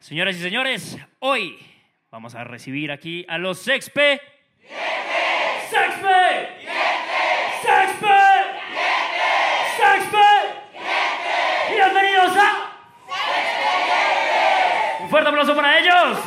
Señoras y señores, hoy vamos a recibir aquí a los Sexpe. ¡Sexpe! ¡Sexpe! ¡Sexpe! ¡Bienvenidos a... Un fuerte aplauso para ellos.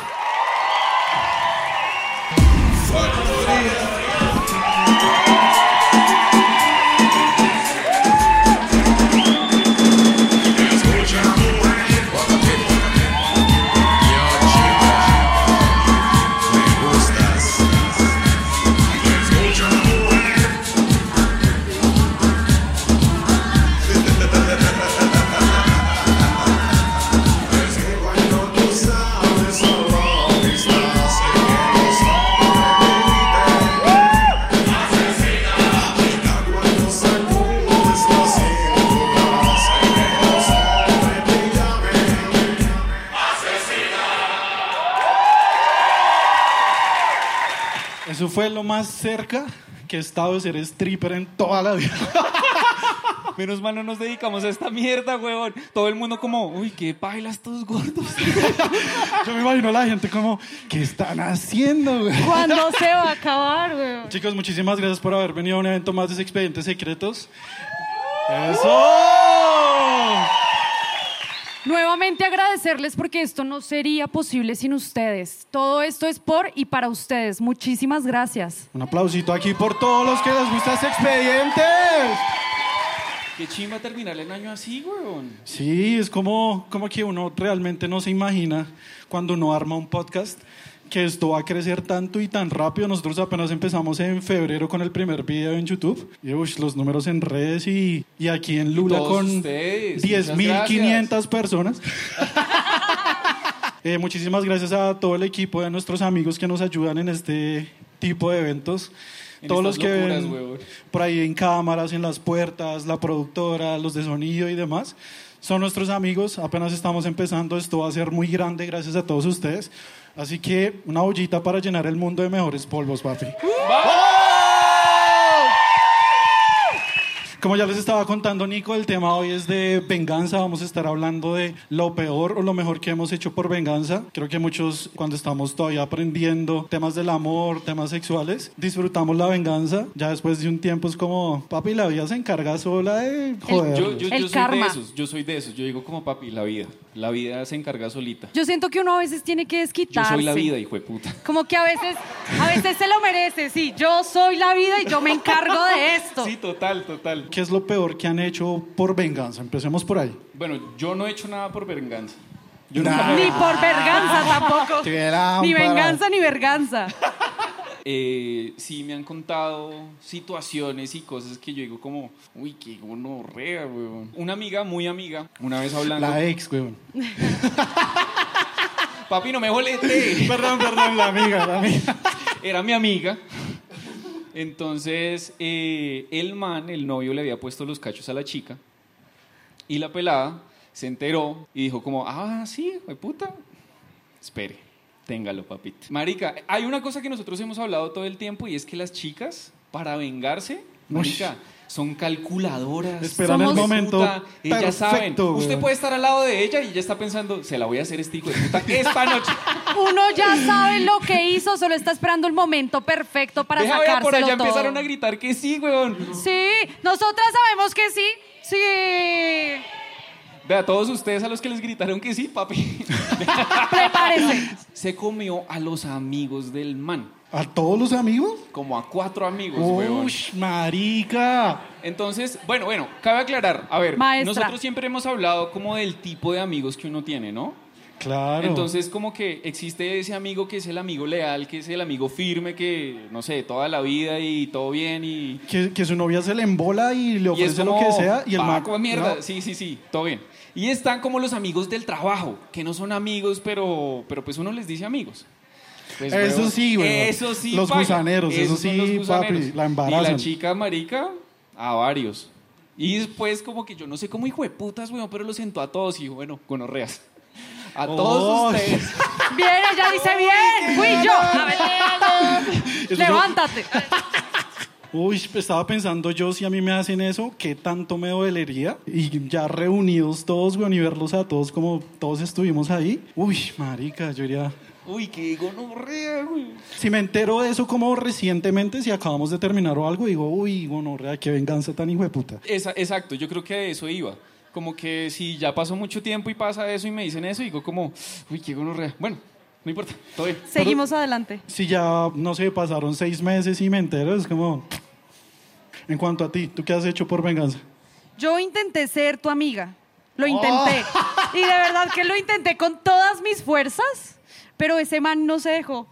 Fue lo más cerca que he estado de ser stripper en toda la vida. Menos mal no nos dedicamos a esta mierda, huevón. Todo el mundo como, uy, qué bailas todos gordos. Yo me imagino a la gente como, ¿qué están haciendo, güey? ¿Cuándo se va a acabar, güey? Chicos, muchísimas gracias por haber venido a un evento más de Expedientes Secretos. ¡Eso! Nuevamente agradecerles porque esto no sería posible sin ustedes. Todo esto es por y para ustedes. Muchísimas gracias. Un aplausito aquí por todos los que les gusta este Expedientes. Qué chimba terminar el año así, huevón. Sí, es como, como que uno realmente no se imagina cuando uno arma un podcast que esto va a crecer tanto y tan rápido. Nosotros apenas empezamos en febrero con el primer video en YouTube. Y uy, los números en redes y, y aquí en Lula con ustedes, muchas 10.500 personas. Eh, muchísimas gracias a todo el equipo de nuestros amigos que nos ayudan en este tipo de eventos. En Todos los que locuras, ven por ahí en cámaras, en las puertas, la productora, los de sonido y demás, son nuestros amigos. Apenas estamos empezando, esto va a ser muy grande gracias a todos ustedes. Así que una ollita para llenar el mundo de mejores polvos, papi. Como ya les estaba contando, Nico, el tema hoy es de venganza. Vamos a estar hablando de lo peor o lo mejor que hemos hecho por venganza. Creo que muchos, cuando estamos todavía aprendiendo temas del amor, temas sexuales, disfrutamos la venganza. Ya después de un tiempo es como, papi, la vida se encarga sola de joder. Yo, yo, El yo soy karma. de esos, yo soy de esos. Yo digo como papi, la vida. La vida se encarga solita. Yo siento que uno a veces tiene que Yo desquitarse. soy la vida, hijo de puta. Como que a veces, a veces se lo merece. Sí, yo soy la vida y yo me encargo de esto. Sí, total, total. ¿Qué es lo peor que han hecho por venganza? Empecemos por ahí. Bueno, yo no he hecho nada por venganza. Yo Nah. nunca me- Ni por verganza tampoco. Ni venganza ni verganza. Eh, sí me han contado situaciones y cosas que yo digo como, uy, qué gonorrea, weón. Una amiga, muy amiga, una vez hablando, La ex, weón. papi, no me bolete. Perdón, perdón, la amiga, la amiga. Era mi amiga. Entonces, eh, el man, el novio, le había puesto los cachos a la chica. Y la pelada se enteró y dijo como, ah, sí, de puta. Espere, téngalo, papito. Marica, hay una cosa que nosotros hemos hablado todo el tiempo y es que las chicas, para vengarse, marica, son calculadoras. Esperan el momento puta, Ellas perfecto, saben. Usted puede estar al lado de ella y ella está pensando, se la voy a hacer este hijo de puta esta noche. Uno ya sabe lo que hizo, solo está esperando el momento perfecto para Deja, sacárselo por allá todo. empezaron a gritar que sí, weón. Sí, nosotras sabemos que sí. Sí. Vea, todos ustedes a los que les gritaron que sí, papi. Prepárese. Se comió a los amigos del man. ¿A todos los amigos? Como a cuatro amigos, weón. Uy, marica. Entonces, bueno, bueno, cabe aclarar. A ver, Maestra. nosotros siempre hemos hablado como del tipo de amigos que uno tiene, ¿no? Claro. Entonces, como que existe ese amigo que es el amigo leal, que es el amigo firme, que, no sé, toda la vida y todo bien y... que, que su novia se le embola y le y ofrece lo que sea y el "Ah, man... como mierda. no. Sí, sí, sí, todo bien. Y están como los amigos del trabajo, que no son amigos, pero, pero pues uno les dice amigos. Pues, Eso sí, güey. Eso sí, Los gusaneros, eso sí, los papi, gusaneros. la Y embarazan. la chica marica, a varios. Y después como que yo no sé cómo hijo de putas, weón, pero lo sentó a todos y dijo, bueno, gonorreas. A todos Oh. ustedes. Bien, ella dice bien. Fui yo. A ver, Eso levántate. Uy, estaba pensando yo, si a mí me hacen eso, ¿qué tanto me dolería? Y ya reunidos todos, weón, y verlos a todos como todos estuvimos ahí. Uy, marica, yo diría... Uy, qué gonorrea, güey. Si me entero de eso como recientemente, si acabamos de terminar o algo, digo, uy, gonorrea, qué venganza tan hijo de puta. Esa- exacto, yo creo que de eso iba. Como que si ya pasó mucho tiempo y pasa eso y me dicen eso, digo como, uy, qué gonorrea. Bueno, no importa, todo bien. Seguimos adelante. Si ya, no sé, pasaron seis meses y me entero, es como... En cuanto a ti, ¿tú qué has hecho por venganza? Yo intenté ser tu amiga. Lo intenté. Y de verdad que lo intenté con todas mis fuerzas, pero ese man no se dejó.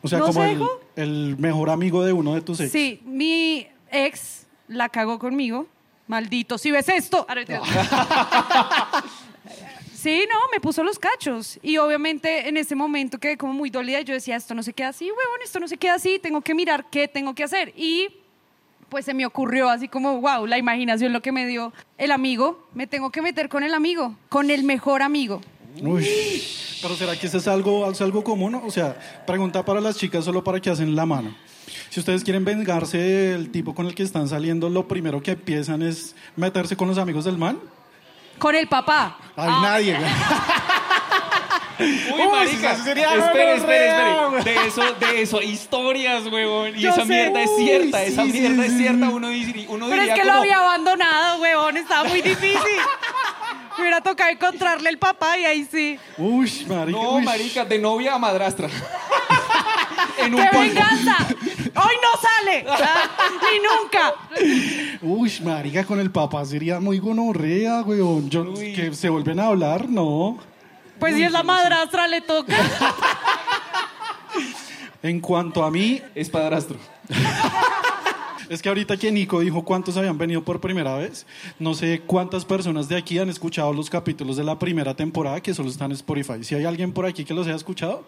O sea, ¿No como se el, dejó? el mejor amigo de uno de tus ex. Sí, mi ex la cagó conmigo. Maldito, si ves esto. Mentira. Sí, no, me puso los cachos. Y obviamente en ese momento quedé como muy dolida. Yo decía, esto no se queda así, huevón, esto no se queda así. Tengo que mirar qué tengo que hacer. Y pues se me ocurrió así como, wow, la imaginación lo que me dio el amigo. Me tengo que meter con el amigo, con el mejor amigo. Uy, pero ¿será que eso es algo, es algo común? O sea, pregunta para las chicas solo para que hacen la mano. Si ustedes quieren vengarse del tipo con el que están saliendo, lo primero que empiezan es meterse con los amigos del man. Con el papá. Ay, nadie. güey. Uy, marica, eso sería espere, espere, espere. De eso, de eso, historias, huevón. Y Yo esa sé. mierda es Uy, cierta, esa sí, mierda sí, es sí. cierta. Uno, diría- uno Pero diría es que lo había abandonado, huevón, estaba muy difícil. Me hubiera tocado encontrarle el papá y ahí sí. Uy, marica. No, uy. marica, de novia a madrastra. en un ¡Qué venganza! ¡Hoy no sale! Ah, ¡Ni nunca! Uy, marica, con el papá sería muy gonorrea, weón. Yo, que se vuelven a hablar, no. Pues si es la madrastra, le toca. En cuanto a mí, Es padrastro. Es que ahorita que Nico dijo cuántos habían venido por primera vez, no sé cuántas personas de aquí han escuchado los capítulos de la primera temporada que solo están en Spotify. Si hay alguien por aquí que los haya escuchado,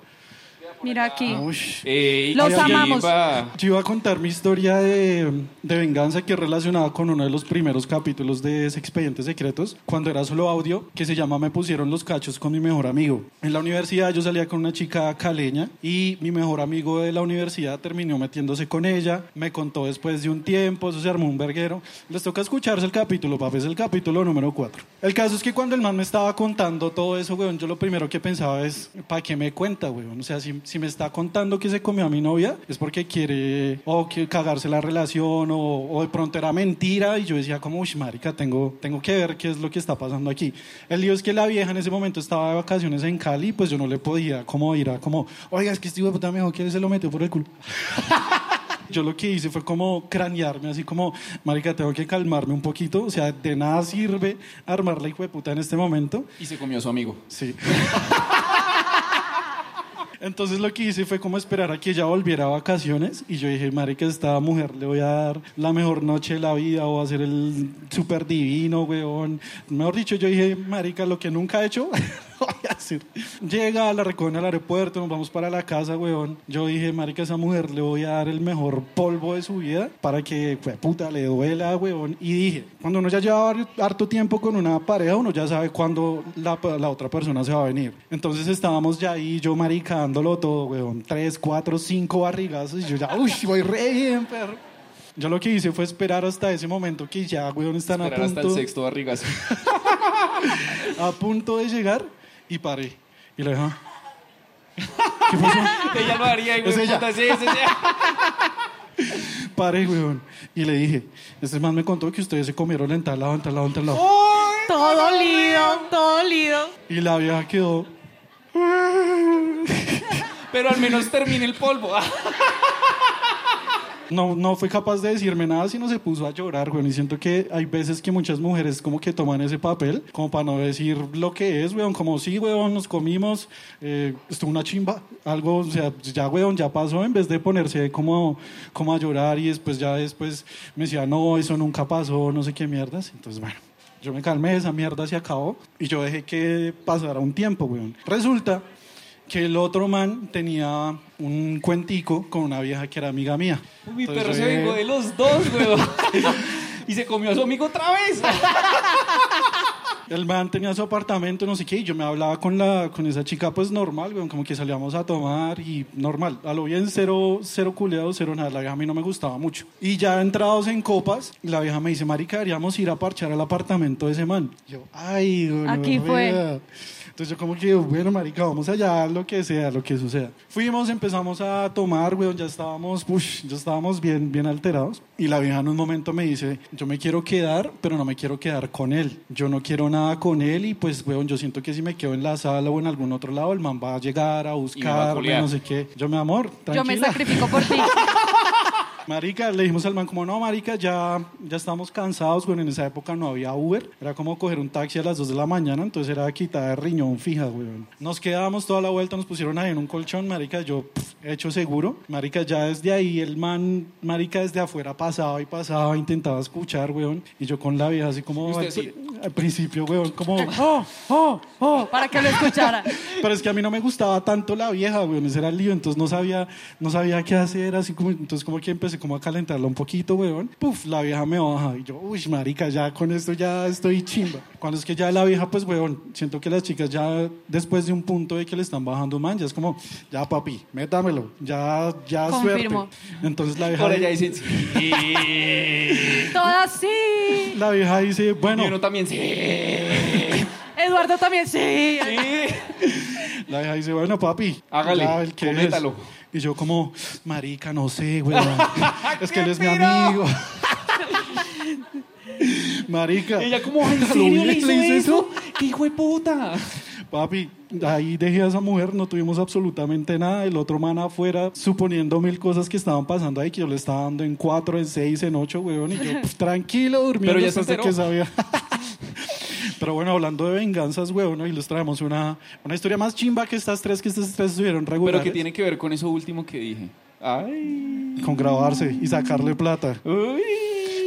Mira aquí. uy. Ey, Los ¿quién amamos. iba? Yo iba a contar mi historia de, de venganza que es relacionada con uno de los primeros capítulos de ese Expedientes Secretos, cuando era solo audio, que se llama Me pusieron los cachos con mi mejor amigo. En la universidad yo salía con una chica caleña y mi mejor amigo de la universidad terminó metiéndose con ella, me contó después de un tiempo, eso se armó un verguero. Les toca escucharse el capítulo, papi, es el capítulo número 4. El caso es que cuando el man me estaba contando todo eso, weón, yo lo primero que pensaba es, ¿para qué me cuenta, weón? O sea, si, si me está contando que se comió a mi novia, es porque quiere o que cagarse la relación o, o de pronto era mentira y yo decía como, uy, marica, tengo, tengo que ver qué es lo que está pasando aquí. El lío es que la vieja en ese momento estaba de vacaciones en Cali, pues yo no le podía como ir a como, oiga, es que este hijo de puta me dijo que se lo metió por el culo. Yo lo que hice fue como cranearme, así como, marica, tengo que calmarme un poquito. O sea, de nada sirve armar la hijo de puta en este momento. Y se comió a su amigo. Sí. Entonces lo que hice fue como esperar a que ella volviera a vacaciones y yo dije, marica, a esta mujer le voy a dar la mejor noche de la vida o a hacer el súper divino, weón. Mejor dicho, yo dije, marica, lo que nunca he hecho, voy a hacer. Llega, la recogen al aeropuerto, nos vamos para la casa, weón. Yo dije, marica, esa mujer le voy a dar el mejor polvo de su vida para que, pues, puta, le duela, weón. Y dije, cuando uno ya lleva harto tiempo con una pareja, uno ya sabe cuándo la, la otra persona se va a venir. Entonces estábamos ya ahí, yo maricándolo todo, weón. Tres, cuatro, cinco barrigazos y yo ya, uy, voy re bien, perro. Yo lo que hice fue esperar hasta ese momento que ya, weón, están a Esperar hasta el punto, sexto barrigazo. a punto de llegar y paré. Y le dije, "Ah". ¿qué pasó? ella lo haría, y Es ella. puta, sí, sí, sí. Paré, weón. Y le dije, este man me contó que ustedes se comieron entalado, entalado, entalado. Todo dolido, todo dolido. Y la vieja quedó, Pero al menos termine el polvo. no, no fue capaz de decirme nada, sino se puso a llorar, weón. Y siento que hay veces que muchas mujeres como que toman ese papel, como para no decir lo que es, weón. Como sí, weón, nos comimos, eh, estuvo una chimba, algo, o sea, ya, weón, ya pasó, en vez de ponerse como, como a llorar y después ya después me decía, no, eso nunca pasó, no sé qué mierdas. Entonces, bueno. Yo me calmé, esa mierda se acabó y yo dejé que pasara un tiempo, weón. Resulta que el otro man tenía un cuentico con una vieja que era amiga mía. Mi Entonces, perro se vengó de los dos, weón. y se comió a su amigo otra vez. El man tenía su apartamento, no sé qué, y yo me hablaba con, la, con esa chica, pues normal, weón, como que salíamos a tomar y normal. A lo bien, cero, cero culeado, cero nada. La vieja a mí no me gustaba mucho. Y ya entrados en copas, la vieja me dice, marica, deberíamos ir a parchar al apartamento de ese man. Yo, ay, Aquí fue. gonorrea". Entonces yo como que, bueno, marica, vamos allá, lo que sea, lo que suceda. Fuimos, empezamos a tomar, weón, ya estábamos, ush, ya estábamos bien, bien alterados. Y la vieja en un momento me dice, yo me quiero quedar, pero no me quiero quedar con él. Yo no quiero nada con él y pues, weón, yo siento que si me quedo en la sala o en algún otro lado, el man va a llegar a buscarme, no sé qué. Yo, mi amor, tranquila. Yo me sacrifico por ti. Marica, le dijimos al man como, no, marica, ya, ya estamos cansados, bueno, en esa época no había Uber, era como coger un taxi a las 2 de la mañana, entonces era quitar de riñón fija, weón. Nos quedamos toda la vuelta, nos pusieron ahí en un colchón, marica, yo pff, hecho seguro, marica, ya desde ahí el man, marica, desde afuera pasaba y pasaba, intentaba escuchar, weón, y yo con la vieja así como, ¿Y usted al, sí? al principio, weón, como, oh, oh, oh, Para que lo escuchara. pero es que a mí no me gustaba tanto la vieja, weón, ese era el lío, entonces no sabía, no sabía qué hacer, así como, entonces como que empecé como a calentarla un poquito, weón. Puf, la vieja me baja y yo, uy, marica, ya con esto ya estoy chimba. Cuando es que ya la vieja, pues, weón, siento que las chicas ya después de un punto de que le están bajando man, ya es como, ya papi, métamelo, ya, ya Confirmo. suerte. Entonces la vieja, Por allá dicen sí. Todas sí. la vieja dice, bueno, Y uno también sí. Eduardo también sí. La vieja dice, bueno, papi, Hágale, ya, el que cométalo. es. Y yo como, marica, no sé, güey. es que él es mi amigo. marica. Ella como, ¿en ¿Lo serio le hizo, ¿Le hizo eso? ¿Qué hijo de puta? Papi, ahí dejé a esa mujer, no tuvimos absolutamente nada. El otro man afuera, suponiendo mil cosas que estaban pasando ahí, que yo le estaba dando en cuatro, en seis, en ocho, weón. Y yo, pf, tranquilo, durmiendo Pero ya se que sabía. Pero bueno, hablando de venganzas, weón, y les traemos una, una historia más chimba que estas tres, que estas tres estuvieron regulares. Pero que tiene que ver con eso último que dije. Ay. Con grabarse y sacarle plata. Uy.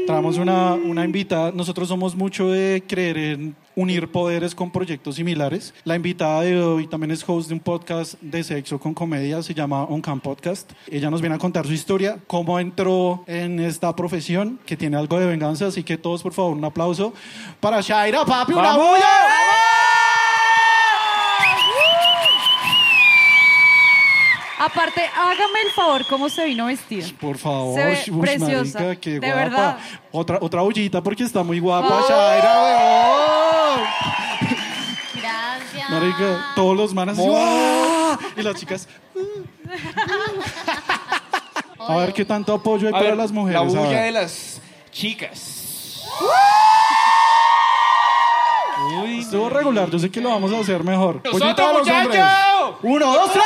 Traemos una, una invitada. Nosotros somos mucho de creer en unir poderes con proyectos similares. La invitada de hoy también es host de un podcast de sexo con comedia, se llama On Cam Podcast. Ella nos viene a contar su historia, cómo entró en esta profesión, que tiene algo de venganza. Así que todos, por favor, un aplauso para Shaira, papi, una ¡Vamos! bulla. Aparte, hágame el favor, ¿cómo se vino vestida? Por favor, Se ve uy, preciosa, marica, qué de guapa. verdad. Otra, otra ollita porque está muy guapa, Oh. Shaira, weón. Gracias. Marica, todos los manas así, ¡ah! y las chicas. A ver qué tanto apoyo hay A para ver, las mujeres. La a bulla ver. de las chicas. Uy, Estuvo regular, yo sé que lo vamos a hacer mejor. ¡Nosotros, Pollita a los hombres. muchacho! Uno, dos, tres.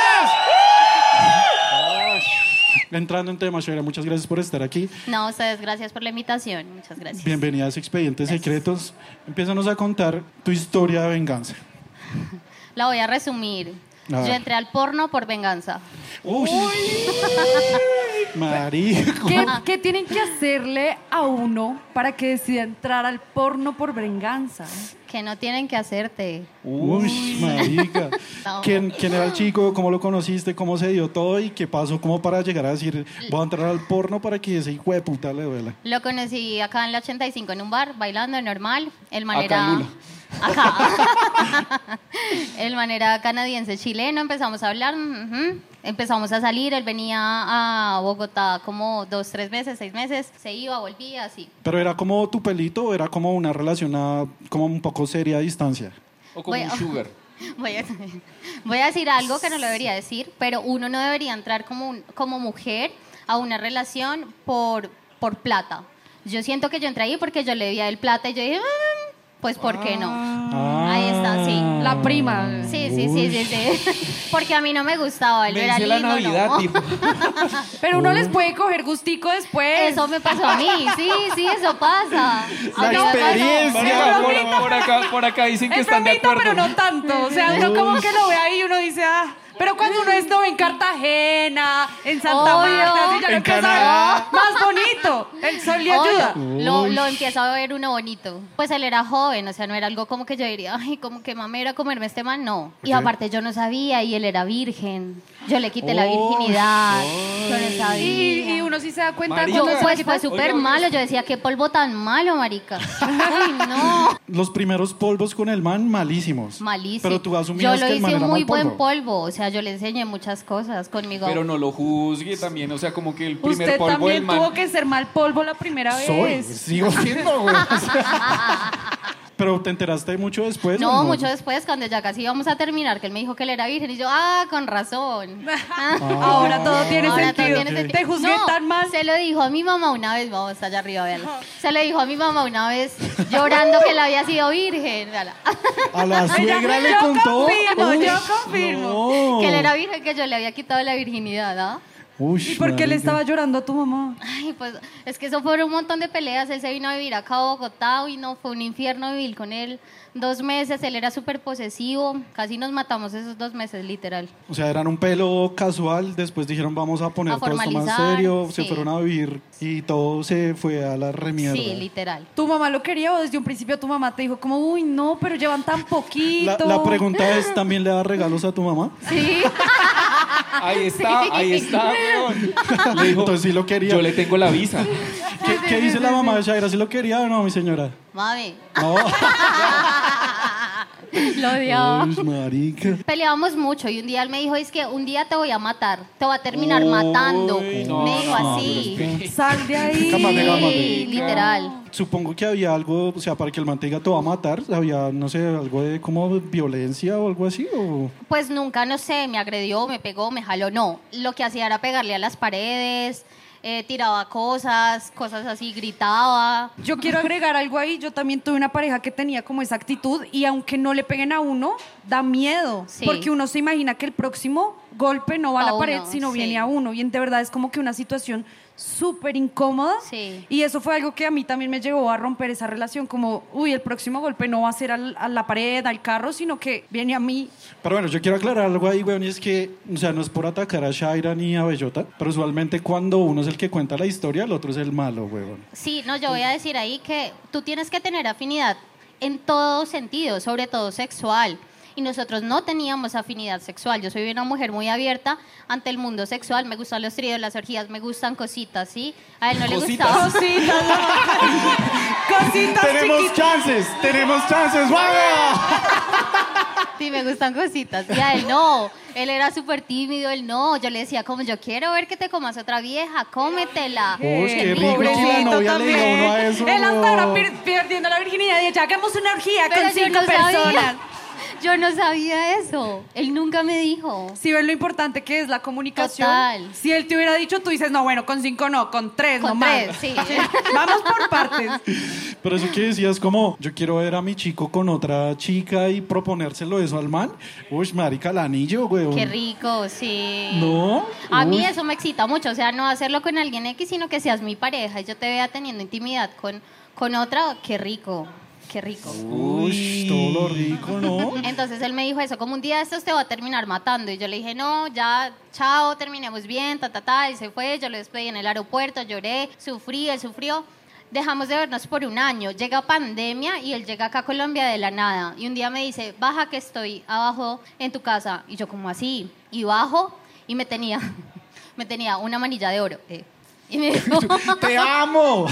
Entrando en tema, Shaira, muchas gracias por estar aquí. No, ustedes, gracias por la invitación. Muchas gracias. Bienvenidas a Expedientes Secretos. Empiezanos a contar tu historia de venganza. La voy a resumir. A. Yo entré al porno por venganza. Uy. Marico. ¿Qué, qué tienen que hacerle a uno para que decida entrar al porno por venganza? Que no tienen que hacerte. Uy, marica. No. ¿Quién, ¿Quién era el chico? ¿Cómo lo conociste? ¿Cómo se dio todo? ¿Y qué pasó como para llegar a decir, voy a entrar al porno para que ese hijo de puta le duela? Lo conocí acá en la 85 en un bar, bailando normal. El man Acá era. en Lula. Acá. el man era canadiense chileno. Empezamos a hablar. ujú. Empezamos a salir. Él venía a Bogotá como dos, tres meses, seis meses. Se iba, volvía, así. ¿Pero era como tu pelito o era como una relación a- como un poco seria a distancia? O como Voy un sugar. Voy a, voy a decir algo que no lo debería decir, pero uno no debería entrar como, un- como mujer a una relación por, por plata. Yo siento que yo entré ahí porque yo le debía el plata y yo dije, "Mm, pues ¿por qué no? Ah. Ahí está, sí. La prima. Sí, sí, sí, sí, sí. Porque a mí no me gustaba, él Me era dice la Navidad, ¿no? Pero uno les puede coger gustico después. Eso me pasó a mí, sí, sí, eso pasa. La pasó. experiencia. Por, por acá, por acá dicen que Es están de bromita, acuerdo. pero no tanto. O sea, uno como que lo ve ahí y uno dice, ah. Pero cuando uno estuvo en Cartagena, en Santa Obvio. Marta, ya En Canadá. a ver más bonito. El sol le Obvio, ayuda. Lo, lo empiezo a ver uno bonito. Pues él era joven, o sea, no era algo como que yo diría, ay, como que mamera comerme este man, no. Y Ok. aparte yo no sabía y él era virgen. Yo le quité la Oh, virginidad. Yo no sabía. Y, y uno sí se da cuenta Marica. Yo, cuando la pues fue súper malo. Yo decía, qué polvo tan malo, marica. Uy, no. Los primeros polvos con el man, malísimos. Malísimo. Pero tú yo asumías lo que el man hice era un muy mal buen polvo. polvo. O sea, yo le enseñé muchas cosas conmigo. Pero no lo juzgue también, o sea, como que el primer Usted polvo del también man. tuvo que ser mal polvo la primera Soy, vez. sigo siendo, güey. Pero te enteraste mucho después. no, ¿o mucho después, cuando ya casi íbamos a terminar, que él me dijo que él era virgen. Y yo, ah, con razón. Ahora todo tiene Ahora todo sentido. tiene sentido. Te juzgué No, tan mal. Se lo dijo a mi mamá una vez, vamos allá arriba, véala. Se lo dijo a mi mamá una vez, llorando que él había sido virgen. A la suegra yo- le yo contó. confirmo, Uy, yo confirmo. no. Que él era virgen, que yo le había quitado la virginidad, ¿ah? Uy, ¿Y por qué le estaba llorando a tu mamá? Ay, pues es que eso fueron un montón de peleas. Él se vino a vivir acá a Bogotá y no fue un infierno vivir con él. Dos meses, él era súper posesivo. Casi nos matamos esos dos meses, literal. O sea, eran un pelo casual, después dijeron vamos a poner A todo esto más serio, se sí. fueron a vivir y todo se fue a la remierda. Sí, literal. ¿Tu mamá lo quería o desde un principio tu mamá te dijo como, uy, no, pero llevan tan poquito? la, la pregunta es, ¿también le da regalos a tu mamá? Sí. Ahí está, ahí está. Le dijo, Entonces sí lo quería. yo le tengo la visa. ¿Qué, qué dice la mamá de Shaira? ¿Sí lo quería o no, mi señora? Mami, No. lo odiaba. Marica. Peleábamos mucho y un día él me dijo, es que un día te voy a matar, te voy a terminar matando. no, me dijo no, así. Sal de ahí. Cámate, cámate. Sí, literal. Supongo que había algo, o sea, para que el man te diga te va a matar, había, no sé, algo de como violencia o algo así, o... Pues nunca, no sé, me agredió, me pegó, me jaló, no. Lo que hacía era pegarle a las paredes, eh, tiraba cosas, cosas así, gritaba. Yo quiero agregar algo ahí. Yo también tuve una pareja que tenía como esa actitud y aunque no le peguen a uno, da miedo. Sí. Porque uno se imagina que el próximo golpe no va a A la pared, sino sí. viene a uno. Y en- de verdad es como que una situación súper incómoda. Sí. Y eso fue algo que a mí también me llevó a romper esa relación. Como, uy, el próximo golpe no va a ser al- a la pared, al carro, sino que viene a mí. Pero bueno, yo quiero aclarar algo ahí, weón, y es que, o sea, no es por atacar a Shaira ni a Bellota, pero usualmente cuando uno es el que cuenta la historia, el otro es el malo, weón. Sí, no, yo voy a decir ahí que tú tienes que tener afinidad en todo sentido, sobre todo sexual. Y nosotros no teníamos afinidad sexual. Yo soy una mujer muy abierta ante el mundo sexual. Me gustan los tríos, las orgías, me gustan cositas, ¿sí? A él no le Cositas. gustaba. Cositas, cositas chiquitas. chances, tenemos chances, ¡vamos! Sí, me gustan cositas. Y a él no. Él era súper tímido, él no. Yo le decía, como yo quiero ver que te comas otra vieja, cómetela. Uy, qué rico Pobrecito eso. Él hasta ahora per- perdiendo la virginidad y ya hagamos una orgía Pero con cinco no personas. sabía. Yo no sabía eso. Él nunca me dijo. Si ven lo importante que es la comunicación. Total. Si él te hubiera dicho, tú dices, no, bueno, con cinco no, con tres Con nomás. tres, sí. Vamos por partes. Pero eso que decías como, yo quiero ver a mi chico con otra chica y proponérselo eso al man. Uy, marica, el anillo, weón. Qué rico, sí. ¿No? A mí Uy. eso me excita mucho, o sea, no hacerlo con alguien X, sino que seas mi pareja y yo te vea teniendo intimidad con, con otra, qué rico, qué rico. Uy, todo lo rico, ¿no? Entonces él me dijo eso, como un día estos te va a terminar matando. Y yo le dije, no, ya, chao, terminemos bien, ta, ta, ta. Y se fue, yo lo despedí en el aeropuerto, lloré, sufrí, él sufrió. Dejamos de vernos por un año. Llega pandemia y él llega acá a Colombia de la nada. Y un día me dice, baja que estoy abajo en tu casa. Y yo como así. Y bajo y me tenía, me tenía una manilla de oro. eh. Y me dijo, Te amo,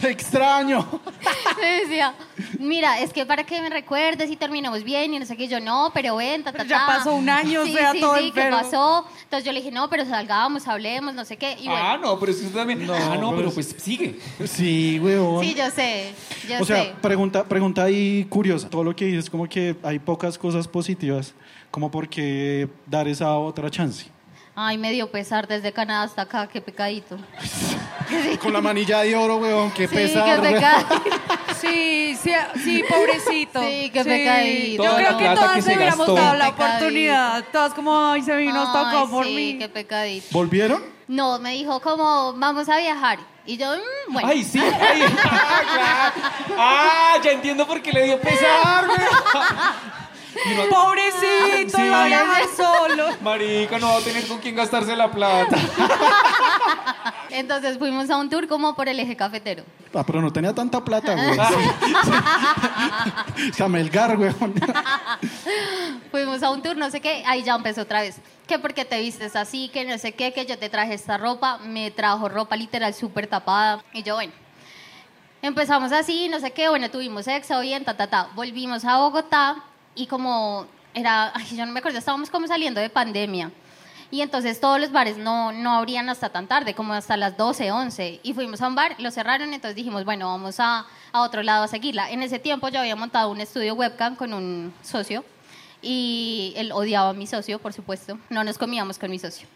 te extraño. me decía, mira, es que para que me recuerdes y terminemos bien y no sé qué, yo no, pero ven, ta, ta, Pero ya ta". pasó un año, o sí, sea, sí, todo sí, ¿qué enfermo. pasó? Entonces yo le dije, no, pero salgamos, hablemos, no sé qué, y bueno, Ah, no, pero es que usted también. No, ah, no, pero pero es- pues sigue. Sí, weón. sí, yo sé, yo o sea, sé. pregunta, pregunta ahí curiosa. Todo lo que dices como que hay pocas cosas positivas, como por qué dar esa otra chance. Ay, me dio pesar desde Canadá hasta acá, qué pecadito. Con la manilla de oro, weón, qué Sí, pesar. qué weón. pecadito. Sí, sí, sí, pobrecito. Sí, qué pecadito. Yo creo que todas que se hubiéramos gastó. dado la Pecadito. oportunidad. Todas como, ay, se vino, Ay, tocó por sí, mí. qué pecadito. ¿Volvieron? No, me dijo como, vamos a viajar. Y yo, mm, bueno. Ay, sí. Ay, ah, claro. Ah, ya entiendo por qué le dio pesar, güey. Pobrecito, Sí. iba a viajar solo. Marica, no va a tener con quién gastarse la plata. Entonces fuimos a un tour como por el eje cafetero. Ah, pero no tenía tanta plata, güey. Sí. Camelgar, güey. Fuimos a un tour, no sé qué, ahí ya empezó otra vez. Que porque te vistes así, que no sé qué, que yo te traje esta ropa, me trajo ropa literal súper tapada. Y yo, bueno, empezamos así, no sé qué, bueno, tuvimos sexo, bien, ta, ta, ta. Volvimos a Bogotá y como era, ay, yo no me acuerdo, estábamos como saliendo de pandemia. Y entonces todos los bares no, no abrían hasta tan tarde, como hasta las 12, 11. Y fuimos a un bar, lo cerraron, entonces dijimos, bueno, vamos a, a otro lado a seguirla. En ese tiempo yo había montado un estudio webcam con un socio y él odiaba a mi socio, por supuesto. No nos comíamos con mi socio.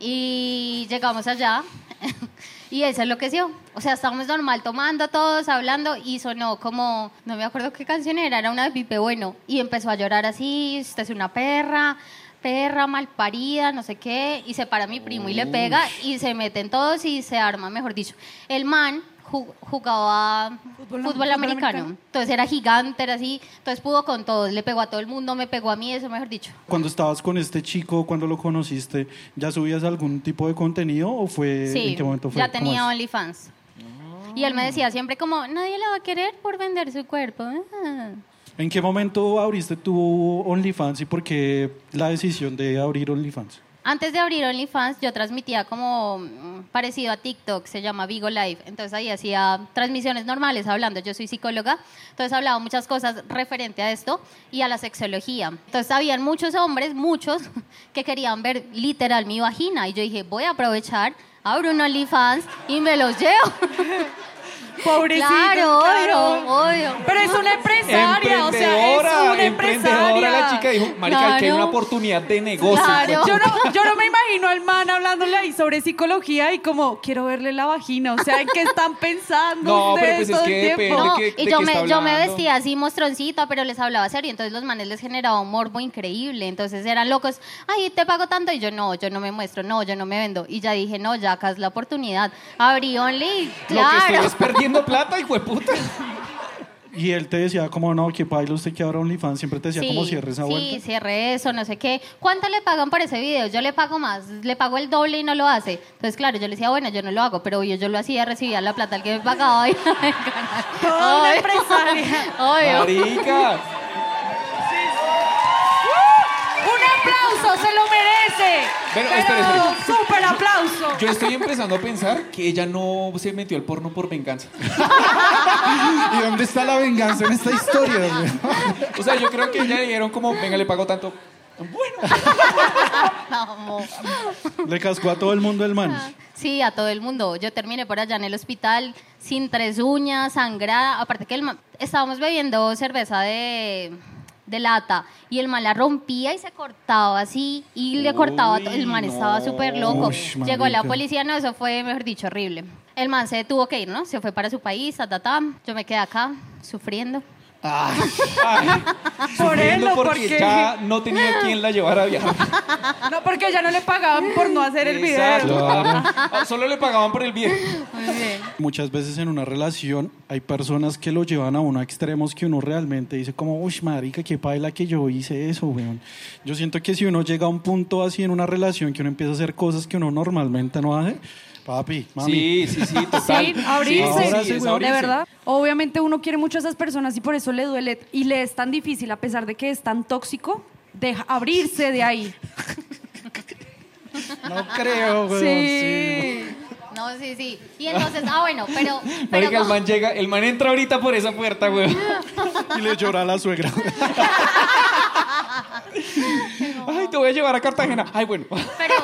Y llegamos allá y él se enloqueció. O sea, estábamos normal tomando todos, hablando y sonó como, no me acuerdo qué canción era, era una de Pipe Bueno. Y empezó a llorar así, usted es una perra, perra malparida, no sé qué. Y se para mi primo y le pega y se meten todos y se arma, mejor dicho. El man jugaba Fútbol- americano. americano. Entonces era gigante, era así. Entonces pudo con todos, le pegó a todo el mundo, me pegó a mí, eso mejor dicho. Cuando estabas con este chico, cuando lo conociste, ¿ya subías algún tipo de contenido o fue Sí, en qué momento fue? ya ¿Cómo tenía? OnlyFans. Y él me decía siempre como, nadie la va a querer por vender su cuerpo. Ah. ¿En qué momento abriste tu OnlyFans y por qué la decisión de abrir OnlyFans? Antes de abrir OnlyFans, yo transmitía como mm, parecido a TikTok, se llama Vigo Live. Entonces ahí hacía transmisiones normales hablando. Yo soy psicóloga, entonces hablaba muchas cosas referente a esto y a la sexología. Entonces habían muchos hombres, muchos, que querían ver literal mi vagina. Y yo dije, voy a aprovechar, abro un OnlyFans y me los llevo. Pobrecito. claro, claro. obvio, obvio. Pero es una empresaria, o sea, es una emprendedora empresaria. la chica dijo, marica, aquí hay una oportunidad de negocio. Claro. Yo no, yo no me imagino al man hablándole ahí sobre psicología y como, quiero verle la vagina. O sea, ¿en qué están pensando No, pero ustedes pues es todo que el tiempo? depende. No, qué- y de yo qué me, yo me hablando? vestía así mostroncita, pero les hablaba serio, entonces los manes les generaba un morbo increíble, entonces eran locos, ay, te pago tanto, y yo no, yo no me muestro, no, yo no me vendo, y ya dije, no, ya acá es la oportunidad, abrí Only, Lo que claro, estoy es perdiendo plata, hijo de puta. Y él te decía como, no, que baila usted que abra OnlyFans, siempre te decía como cierre esa sí, vuelta. cierre eso, no sé qué. ¿Cuánto le pagan por ese video? Yo le pago más, le pago el doble y no lo hace. Entonces, claro, yo le decía, bueno, yo no lo hago, pero obvio, yo lo hacía, recibía la plata al que me pagaba. Y una empresaria. Obvio. Marica. Pero, espere. súper aplauso. Yo estoy empezando a pensar que ella no se metió al porno por venganza. ¿Y dónde está la venganza en esta historia? O sea, yo creo que ella le dijeron como, venga, le pago tanto. No. Le cascó a todo el mundo el man. Sí, a todo el mundo. Yo terminé por allá en el hospital sin tres uñas, sangrada. Aparte que el estábamos bebiendo cerveza de, de lata y el man la rompía y se cortaba así y le cortaba. to- El man Uy, estaba no. súper loco. Llegó la policía, no, eso fue, mejor dicho, horrible. El man se tuvo que ir, ¿no? Se fue para su país, ta, ta, ta. Yo me quedé acá sufriendo. Ay, Por él, no porque porque. ya no tenía quien la llevara a viajar. No, porque ya no le pagaban por no hacer el video. Exacto. Ah, Solo le pagaban por el bien. Muy bien. Muchas veces en una relación hay personas que lo llevan a uno a extremos que uno realmente dice como, uy, marica, qué paila que yo hice eso, weón. Yo siento que si uno llega a un punto así en una relación que uno empieza a hacer cosas que uno normalmente no hace, papi, mami, Sí, sí, sí, total. Sí, abrirse. Ahora sí, sí, es. De verdad. Obviamente uno quiere mucho a esas personas y por eso le duele y le es tan difícil, a pesar de que es tan tóxico, de abrirse de ahí. no creo, weón. Sí. No, sí, sí. Y entonces, ah, bueno, pero. pero Marica, el man llega, el man entra ahorita por esa puerta, güey. Y le llora a la suegra. Ay, te voy a llevar a Cartagena. Ay, bueno. Pero,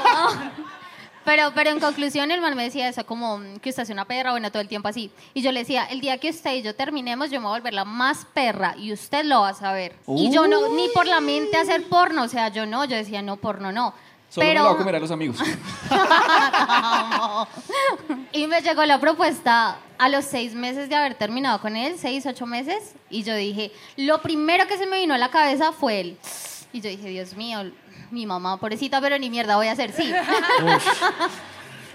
pero, pero en conclusión, el man me decía eso, como mm, que usted es una perra, bueno, todo el tiempo así. Y yo le decía, el día que usted y yo terminemos, yo me voy a volver la más perra y usted lo va a saber. Y yo no, ni por la mente hacer porno, o sea, yo no, yo decía, no, porno no. Solo pero, me lo voy a comer a los amigos. y me llegó la propuesta a los seis meses de haber terminado con él, seis, ocho meses, y yo dije, lo primero que se me vino a la cabeza fue él. Y yo dije, Dios mío, mi mamá, pobrecita, pero ni mierda voy a hacer, sí.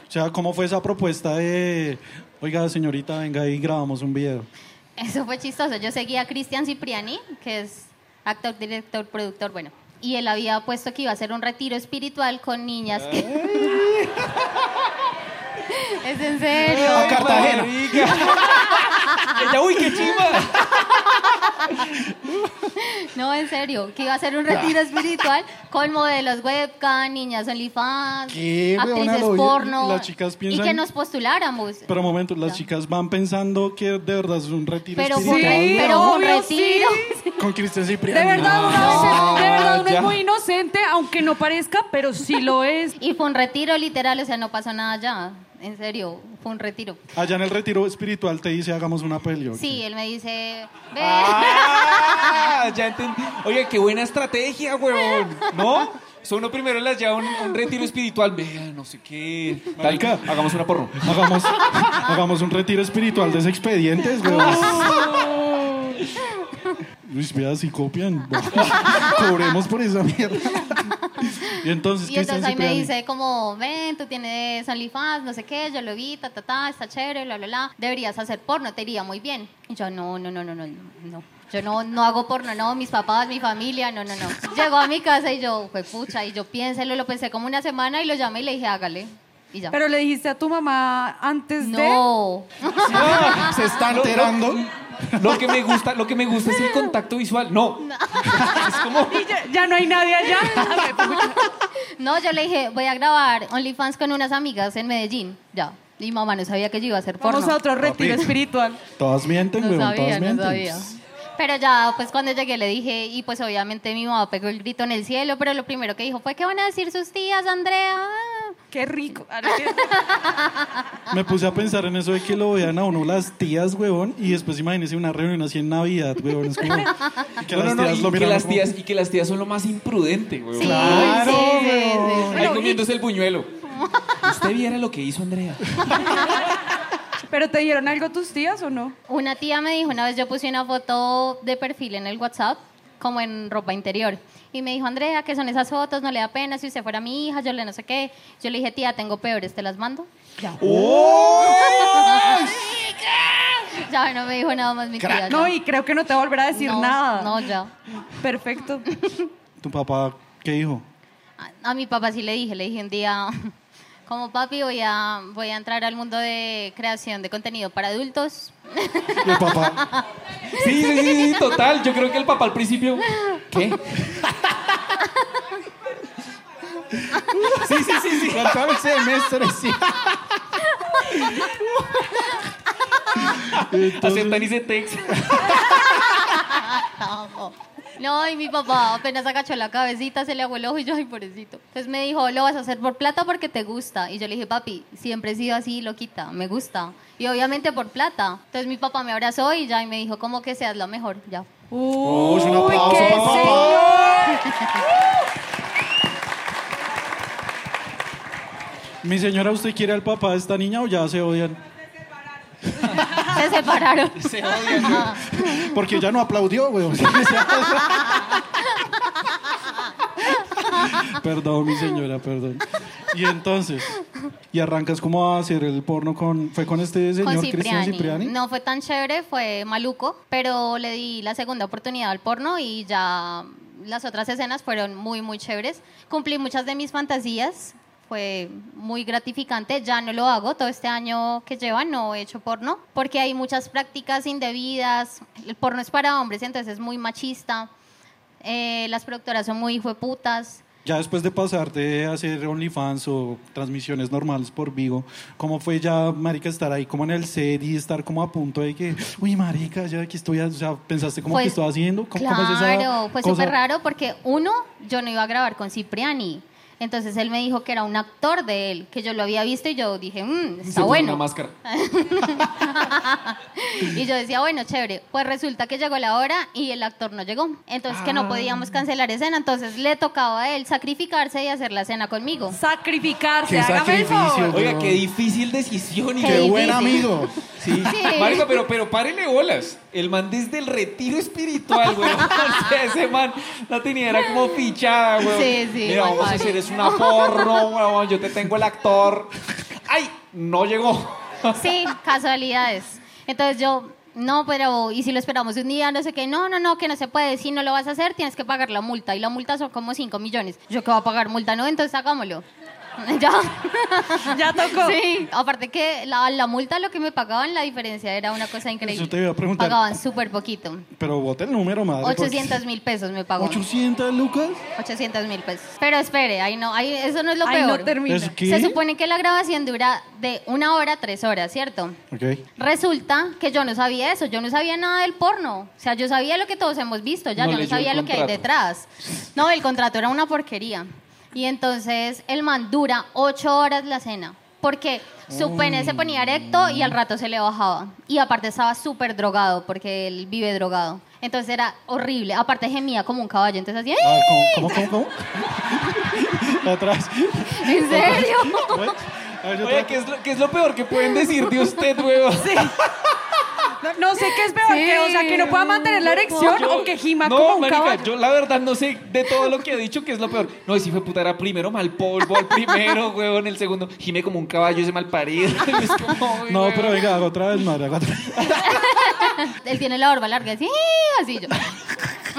O sea, ¿cómo fue esa propuesta de, oiga, señorita, venga y grabamos un video? Eso fue chistoso. Yo seguía a Cristian Cipriani, que es actor, director, productor, bueno. Y él había puesto que iba a hacer un retiro espiritual con niñas que... es en serio. Ay, Cartagena. Ella, uy, qué chimba. No, en serio, que iba a hacer un retiro espiritual con modelos webcam, niñas OnlyFans, actrices Lo- porno. las chicas Y piensan- que nos postuláramos. Pero un momento, las Ya. chicas van pensando que de verdad es un retiro Pero espiritual. Sí, pero un obvio, retiro. Con Cristian De Cipriano. verdad, uno, a veces- de verdad, uno ya. es muy inocente, aunque no parezca, pero sí lo es. Y fue un retiro literal, o sea, no pasó nada ya. En serio, fue un retiro. Allá en el retiro espiritual te dice hagamos una peli. ¿o qué? Sí, él me dice, ve, Ah, ya entendí. Oye, qué buena estrategia, huevón. ¿No? So, uno primero las lleva a un, un retiro espiritual. Vea, no sé qué. Tal, Marica. hagamos una porno. Hagamos, hagamos un retiro espiritual de ese expedientes, weón. Luis, vea si copian. Cobremos por esa mierda. y entonces, y entonces ahí me dice como, ven, tú tienes OnlyFans, no sé qué, yo lo vi, ta, ta, ta, está chévere, bla, bla, bla. Deberías hacer porno, te iría muy bien. Y yo, no, no, no, no, no, no. Yo no, no hago porno, no, mis papás, mi familia, no, no, no. Llegó a mi casa y yo, fue pucha, y yo piénselo, lo pensé como una semana y lo llamé y le dije, hágale. Y ya. Pero le dijiste a tu mamá antes de... no. Se está enterando. Lo que me gusta, lo que me gusta es el contacto visual. No. Es como. Y ya, ya no hay nadie allá. No, yo le dije, voy a grabar OnlyFans con unas amigas en Medellín. Ya. Y mi mamá no sabía que yo iba a hacer porno. Vamos a otro retiro Papi. espiritual. Todas mienten, No weón. sabía, todas no mienten. sabía. Pero ya, pues cuando llegué le dije, y pues obviamente mi mamá pegó el grito en el cielo, pero lo primero que dijo fue, ¿qué van a decir sus tías, Andrea? Qué rico. Me puse a pensar en eso de que lo vean a uno las tías, weón, y después imagínese una reunión así en Navidad, weón. Es como que No, las no, no, tías y lo que miran las como- tías, y que las tías son lo más imprudente. Sí, Claro, sí, sí, sí, weón. Ahí comiéndose el buñuelo. Usted viera lo que hizo Andrea. ¿Pero te dieron algo tus tías o no? Una tía me dijo, una vez yo puse una foto de perfil en el WhatsApp, como en ropa interior. Y me dijo, Andrea, ¿qué son esas fotos? No le da pena si usted fuera mi hija, yo le no sé qué. Yo le dije, tía, tengo peores, ¿te las mando? Ya. ya no me dijo nada más mi tía. No, ya. y creo que no te va a volver a decir No, nada. No, ya. Perfecto. ¿Tu papá qué dijo? A, a mi papá sí le dije, le dije un día, como papi voy a, voy a entrar al mundo de creación de contenido para adultos. Y el papá, Sí, sí, sí, sí, total. Yo creo que el papá al principio. ¿Qué? Sí, sí, sí, sí. faltaba el semestre, sí. Aceptan y se text. No, y mi papá apenas agachó la cabecita, se le aguó el ojo y yo, ay, pobrecito. Entonces me dijo, lo vas a hacer por plata porque te gusta. Y yo le dije, papi, siempre he sido así, loquita, me gusta. Y obviamente por plata. Entonces mi papá me abrazó y ya y me dijo, como que seas lo mejor, ya. Uy, un aplauso qué para papá. Mi señora, ¿usted quiere al papá de esta niña o ya se odian? Se separaron. Se odian. Ajá. Porque ella no aplaudió, weón. perdón, mi señora, perdón. Y entonces, y arrancas como a hacer el porno con, fue con este señor Con Cristian Cipriani. Cipriani. No fue tan chévere, fue maluco, pero le di la segunda oportunidad al porno y ya las otras escenas fueron muy, muy chéveres. Cumplí muchas de mis fantasías, fue muy gratificante. Ya no lo hago, todo este año que lleva no he hecho porno, porque hay muchas prácticas indebidas. El porno es para hombres, entonces es muy machista. Eh, las productoras son muy hijueputas. Ya después de pasar de hacer OnlyFans o transmisiones normales por Vigo, ¿cómo fue ya, marica, estar ahí como en el set y estar como a punto de que, uy, marica, ya aquí estoy, o sea, pensaste como Pues, que estaba haciendo? ¿Cómo, Claro, fue cosa? súper raro porque uno, yo no iba a grabar con Cipriani. Entonces él me dijo que era un actor de él, que yo lo había visto y yo dije, mmm, Se está puso bueno. Una máscara. y yo decía, bueno, chévere. Pues resulta que llegó la hora y el actor no llegó. Entonces que no podíamos cancelar escena. Entonces le tocaba a él sacrificarse y hacer la escena conmigo. Sacrificarse, Qué hágame el favor. Oiga, qué difícil decisión. y Qué ¡Qué buen amigo! Sí. Sí. Marica, pero, pero párele bolas. El man desde el retiro espiritual, güey. O sea, ese man la tenía, era como fichada, güey. Sí, sí, Mira, vamos a hacer es una porno, güey. Yo te tengo el actor. ¡Ay! No llegó. Sí, casualidades. Entonces yo no, pero ¿y si lo esperamos un día? No sé qué. No, no, no, que no se puede. Si no lo vas a hacer, tienes que pagar la multa. Y la multa son como 5 millones. Yo que voy a pagar multa, no, entonces hagámoslo. ya. Ya tocó. Sí. Aparte que la, la multa, lo que me pagaban, la diferencia era una cosa increíble. Eso te iba a preguntar. Pagaban súper poquito. Pero bote el número, madre. porque- 800 mil pesos me pagó. 800 lucas. 800 mil pesos. Pero espere, ahí no, ahí, eso no es lo Ahí peor. no termina. Se supone que la grabación dura de una hora a tres horas, ¿cierto? Ok. Resulta que yo no sabía eso, yo no sabía nada del porno. O sea, yo sabía lo que todos hemos visto, ya No yo no sabía lo que hay detrás. No, el contrato era una porquería. Y entonces el man dura ocho horas la cena. Porque su pene se ponía erecto y al rato se le bajaba. Y aparte estaba súper drogado, porque él vive drogado. Entonces era horrible. Aparte gemía como un caballo. Entonces así, A ver, ¿cómo, cómo, cómo? cómo? Atrás. ¿en serio? A ver, yo Oye, ¿qué es, lo, qué es lo peor que pueden decir de usted, huevón? No, no sé qué es peor, Sí. que, o sea, que no pueda mantener la erección Yo- o que gima no, como un marica, caballo. yo la verdad no sé de todo lo que ha dicho qué es lo peor. No, si fue puta era primero mal polvo, el primero, huevón, el segundo gime como un caballo ese mal parido. Es como, uy, No, pero venga, haga otra vez, madre. haga otra vez. Él tiene la barba larga, así, así yo.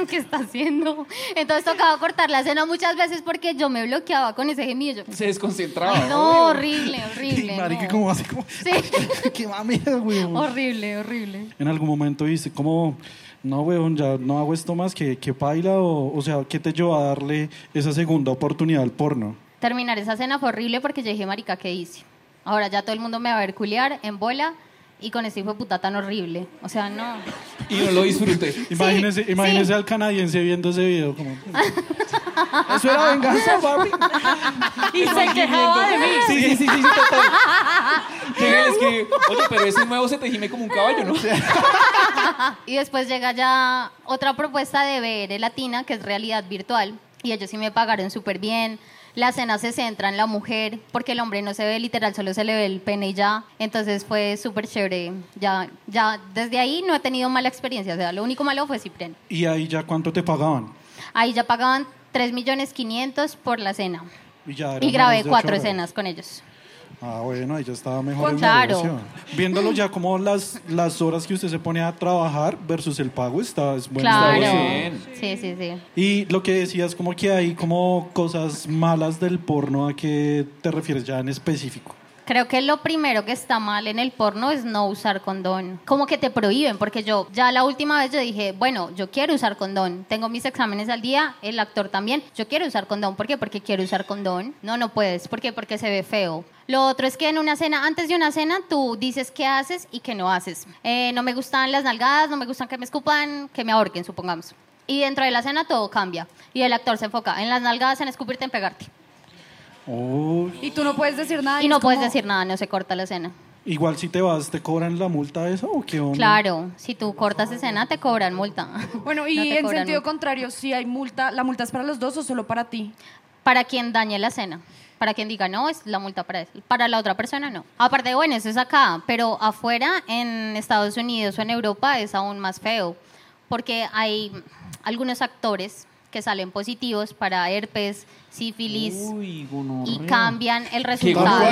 ¿Qué está haciendo? Entonces tocaba cortar la cena muchas veces porque yo me bloqueaba con ese gemido. Yo, Se desconcentraba. Ay, no, horrible, horrible. Y marica, no. como así como. Sí. Qué mamera, weón. Horrible, horrible. En algún momento dice, como, no, weón, ya no hago esto más que, que baila, o, o sea, ¿qué te llevó a darle esa segunda oportunidad al porno? Terminar esa cena fue horrible porque yo dije, marica, ¿qué hice? Ahora ya todo el mundo me va a ver culiar en bola y con ese hijo de puta tan horrible. O sea, no. Y no lo disfruté. Imagínese, Sí, imagínese sí. al canadiense viendo ese video. Como, Eso era venganza, papi. Y se quejaba de mí. Sí, sí, sí, sí, sí, total. Le escribe, oye, pero ese nuevo se te gime como un caballo, ¿no? Y después llega ya otra propuesta de ver Latina, que es realidad virtual. Y ellos sí me pagaron súper bien. La cena se centra en la mujer, porque el hombre no se ve literal, solo se le ve el pene y ya. Entonces fue súper chévere. Ya, ya, desde ahí no he tenido mala experiencia. O sea, lo único malo fue Cipren. Y ahí ya cuánto te pagaban. Ahí ya pagaban 3 millones 500 por la cena. Y, ya eran Y grabé cuatro horas. escenas con ellos. Ah, bueno, ahí ya estaba mejor el Claro. Viéndolo ya como las, las horas que usted se pone a trabajar versus el pago, está es buen Claro. Sí, sí, sí. Y lo que decías, como que hay como cosas malas del porno, ¿a qué te refieres ya en específico? Creo que lo primero que está mal en el porno es no usar condón. Como que te prohíben, porque yo ya la última vez yo dije, bueno, yo quiero usar condón. Tengo mis exámenes al día, el actor también. Yo quiero usar condón. ¿Por qué? Porque quiero usar condón. No, no puedes. ¿Por qué? Porque se ve feo. Lo otro es que en una cena, antes de una cena, tú dices qué haces y qué no haces. Eh, no me gustan las nalgadas, no me gustan que me escupan, que me ahorquen, supongamos. Y dentro de la cena todo cambia. Y el actor se enfoca en las nalgadas, en escupirte, en pegarte. Uy, Y tú no puedes decir nada. Y no es puedes como- decir nada, no se corta la cena. igual si te vas, ¿te cobran la multa esa o qué onda? Claro, si tú cortas escena te cobran multa. Bueno, y No en sentido multa. contrario, si hay multa, ¿la multa es para los dos o solo para ti? Para quien dañe la cena. Para quien diga no, es la multa para él. Para la otra persona no. Aparte, bueno, eso es acá, pero afuera, en Estados Unidos o en Europa, es aún más feo. Porque hay algunos actores que salen positivos para herpes, sífilis, Uy, y cambian el resultado.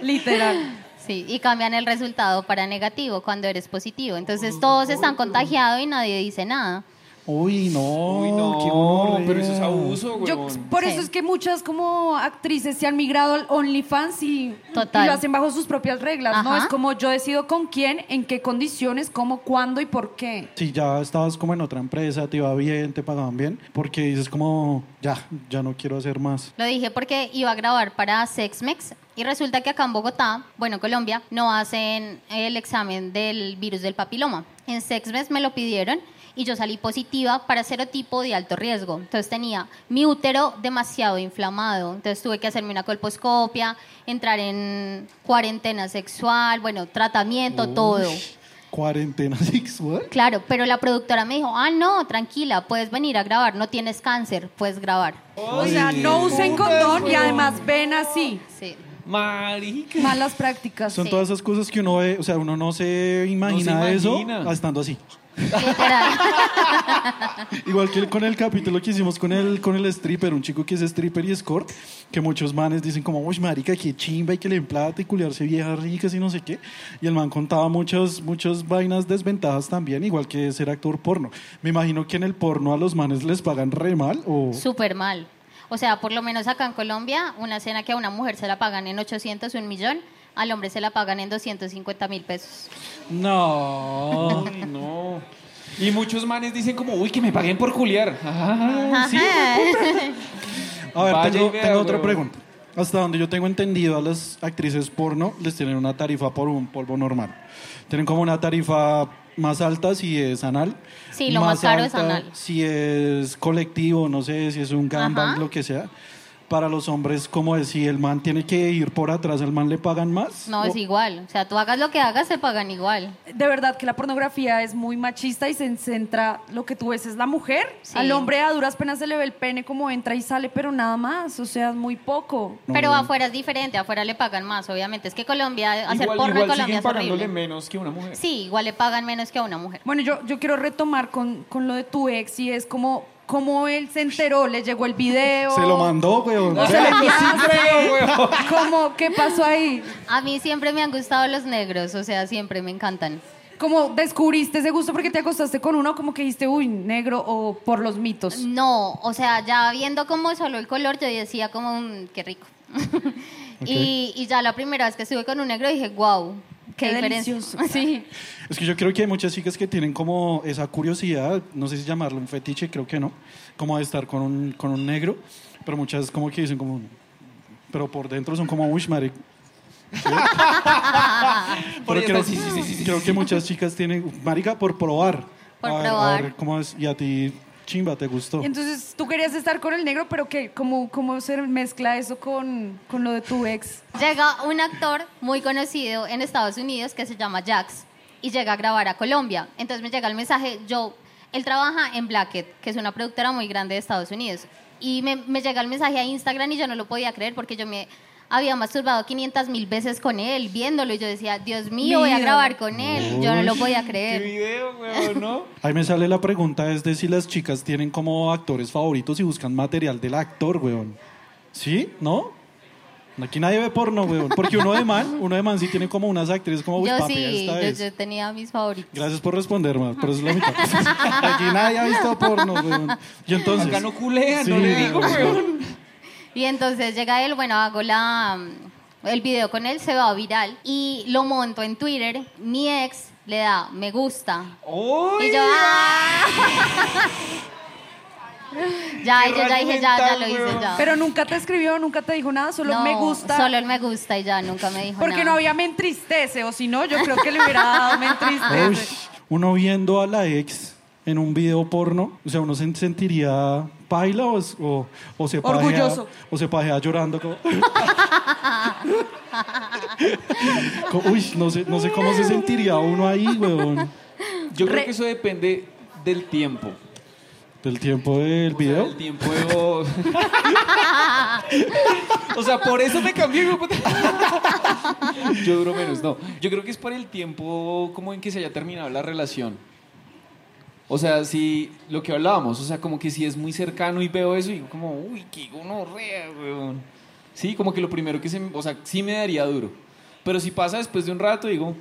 Literal. Sí, y cambian el resultado para negativo cuando eres positivo. Entonces todos están contagiados y nadie dice nada. Uy, no, Uy, qué no, gonorrea. pero eso es abuso, Yo, huevón. por Sí. eso es que muchas como actrices se han migrado al OnlyFans y, Total. y lo hacen bajo sus propias reglas, ¿no? Ajá. Es como yo decido con quién, en qué condiciones, cómo, cuándo y por qué. Si ya estabas como en otra empresa, te iba bien, te pagaban bien, porque dices como, ya, ya no quiero hacer más. Lo dije porque iba a grabar para Sexmex y resulta que acá en Bogotá, bueno, Colombia, no hacen el examen del virus del papiloma. En Sexmex me lo pidieron y yo salí positiva para serotipo de alto riesgo. Entonces tenía mi útero demasiado inflamado. Entonces tuve que hacerme una colposcopia, entrar en cuarentena sexual, bueno, tratamiento, todo. Cuarentena sexual. Claro, pero la productora me dijo, ah, no, tranquila, puedes venir a grabar, no tienes cáncer, puedes grabar. O sea, no usen condón y además ven así. Sí. Marica. Malas prácticas. Son Sí. todas esas cosas que uno ve, o sea, uno no se imagina, No se eso imagina. estando así. Literal. Igual que con el capítulo que hicimos con el, con el stripper, un chico que es stripper y escort, que muchos manes dicen como, uy, marica, qué chimba y que le den plata y culiarse viejas ricas y no sé qué. Y el man contaba muchas, muchas vainas desventajas también, igual que ser actor porno. Me imagino que en el porno a los manes les pagan re mal o... Súper mal. O sea, por lo menos acá en Colombia, una cena que a una mujer se la pagan en 800 o un millón, al hombre se la pagan en 250 mil pesos. No. Ay, no. Y muchos manes dicen como, uy, que me paguen por culiar. Ah, sí. A ver, Vaya tengo, y vea, tengo otra pregunta. Hasta donde yo tengo entendido, a las actrices porno les tienen una tarifa por un polvo normal. Tienen como una tarifa más alta si es anal. Sí, lo más caro es anal. Si es colectivo, no sé, si es un gangbang, lo que sea. Para los hombres, como es, si el man tiene que ir por atrás, ¿el man le pagan más? No, O- es igual. O sea, tú hagas lo que hagas, te pagan igual. De verdad que la pornografía es muy machista y se centra, lo que tú ves es la mujer. Sí. Al hombre a duras penas se le ve el pene como entra y sale, pero nada más, o sea, es muy poco. No, Pero no. afuera es diferente, afuera le pagan más, obviamente. Es que Colombia, hacer Igual, porno en igual Colombia siguen es pagándole horrible. menos que una mujer. Sí, igual le pagan menos que a una mujer. Bueno, yo, yo quiero retomar con, con lo de tu ex y es como, como él se enteró, le llegó el video. Se lo mandó, weón. O se lo enviaste. ¿Cómo? ¿Qué pasó ahí? A mí siempre me han gustado los negros, o sea, siempre me encantan. ¿Cómo descubriste ese gusto porque te acostaste con uno? como que dijiste, uy, negro o por los mitos? No, o sea, ya viendo como solo el color, yo decía como, "Mm, qué rico. y, y ya la primera vez que estuve con un negro dije, wow, qué, Qué diferencia. delicioso. Sí. Es que yo creo que hay muchas chicas que tienen como esa curiosidad, no sé si llamarlo un fetiche, creo que no, como de estar con un, con un negro, pero muchas como que dicen como, pero por dentro son como, uy, maric. Pero creo, sí, sí, sí, creo sí. que muchas chicas tienen, marica, por probar. Por A ver, a probar. ver cómo es, y a ti, chimba, te gustó. Entonces tú querías estar con el negro, pero que ¿cómo, cómo se mezcla eso con, con lo de tu ex? Llega un actor muy conocido en Estados Unidos que se llama Jax y llega a grabar a Colombia. Entonces me llega el mensaje, yo, él trabaja en Blackett, que es una productora muy grande de Estados Unidos. Y me, me llega el mensaje a Instagram y yo no lo podía creer porque yo me había masturbado 500 mil veces con él, viéndolo. Y yo decía, Dios mío, voy a grabar con él. Yo no lo podía Qué creer. video, weón, ¿no? Ahí me sale la pregunta es de si las chicas tienen como actores favoritos y buscan material del actor, weón. ¿Sí? ¿No? Aquí nadie ve porno, weón. Porque uno de man, uno de man sí tiene como unas actrices como, uy, Yo papi, sí, esta yo, es. yo tenía mis favoritos. Gracias por responder, man. Pero eso es la mitad. Aquí nadie ha visto porno, weón. Y entonces... Acá no culean, no Sí, le digo, weón. Y entonces llega él, bueno, hago la, el video con él, se va viral y lo monto en Twitter. Mi ex le da me gusta. ¡Uy! Y yo, ¡ah! ya, yo ya dije, ya, ya lo hice, ya. Pero nunca te escribió, nunca te dijo nada, solo No, me gusta. Solo el me gusta y ya, nunca me dijo porque nada. no había me entristece, o si no, yo creo que le hubiera dado me Uy, entristece. uno viendo a la ex en un video porno, o sea, uno se sentiría paila o, es- o, o se pajea, Orgulloso. o se pajea llorando como... Co- Uy, no sé, no sé cómo se sentiría uno ahí, weón. Yo creo Re- que eso depende del tiempo. Del tiempo del video. El tiempo de... o sea, por eso me cambié. hijo de puta. Yo duro menos, no. Yo creo que es por el tiempo como en que se haya terminado la relación. O sea, si lo que hablábamos, o sea, como que si es muy cercano y veo eso y digo como, uy, qué gonorrea, weón. Sí, como que lo primero que se, me- o sea, sí me daría duro. Pero si pasa después de un rato, digo,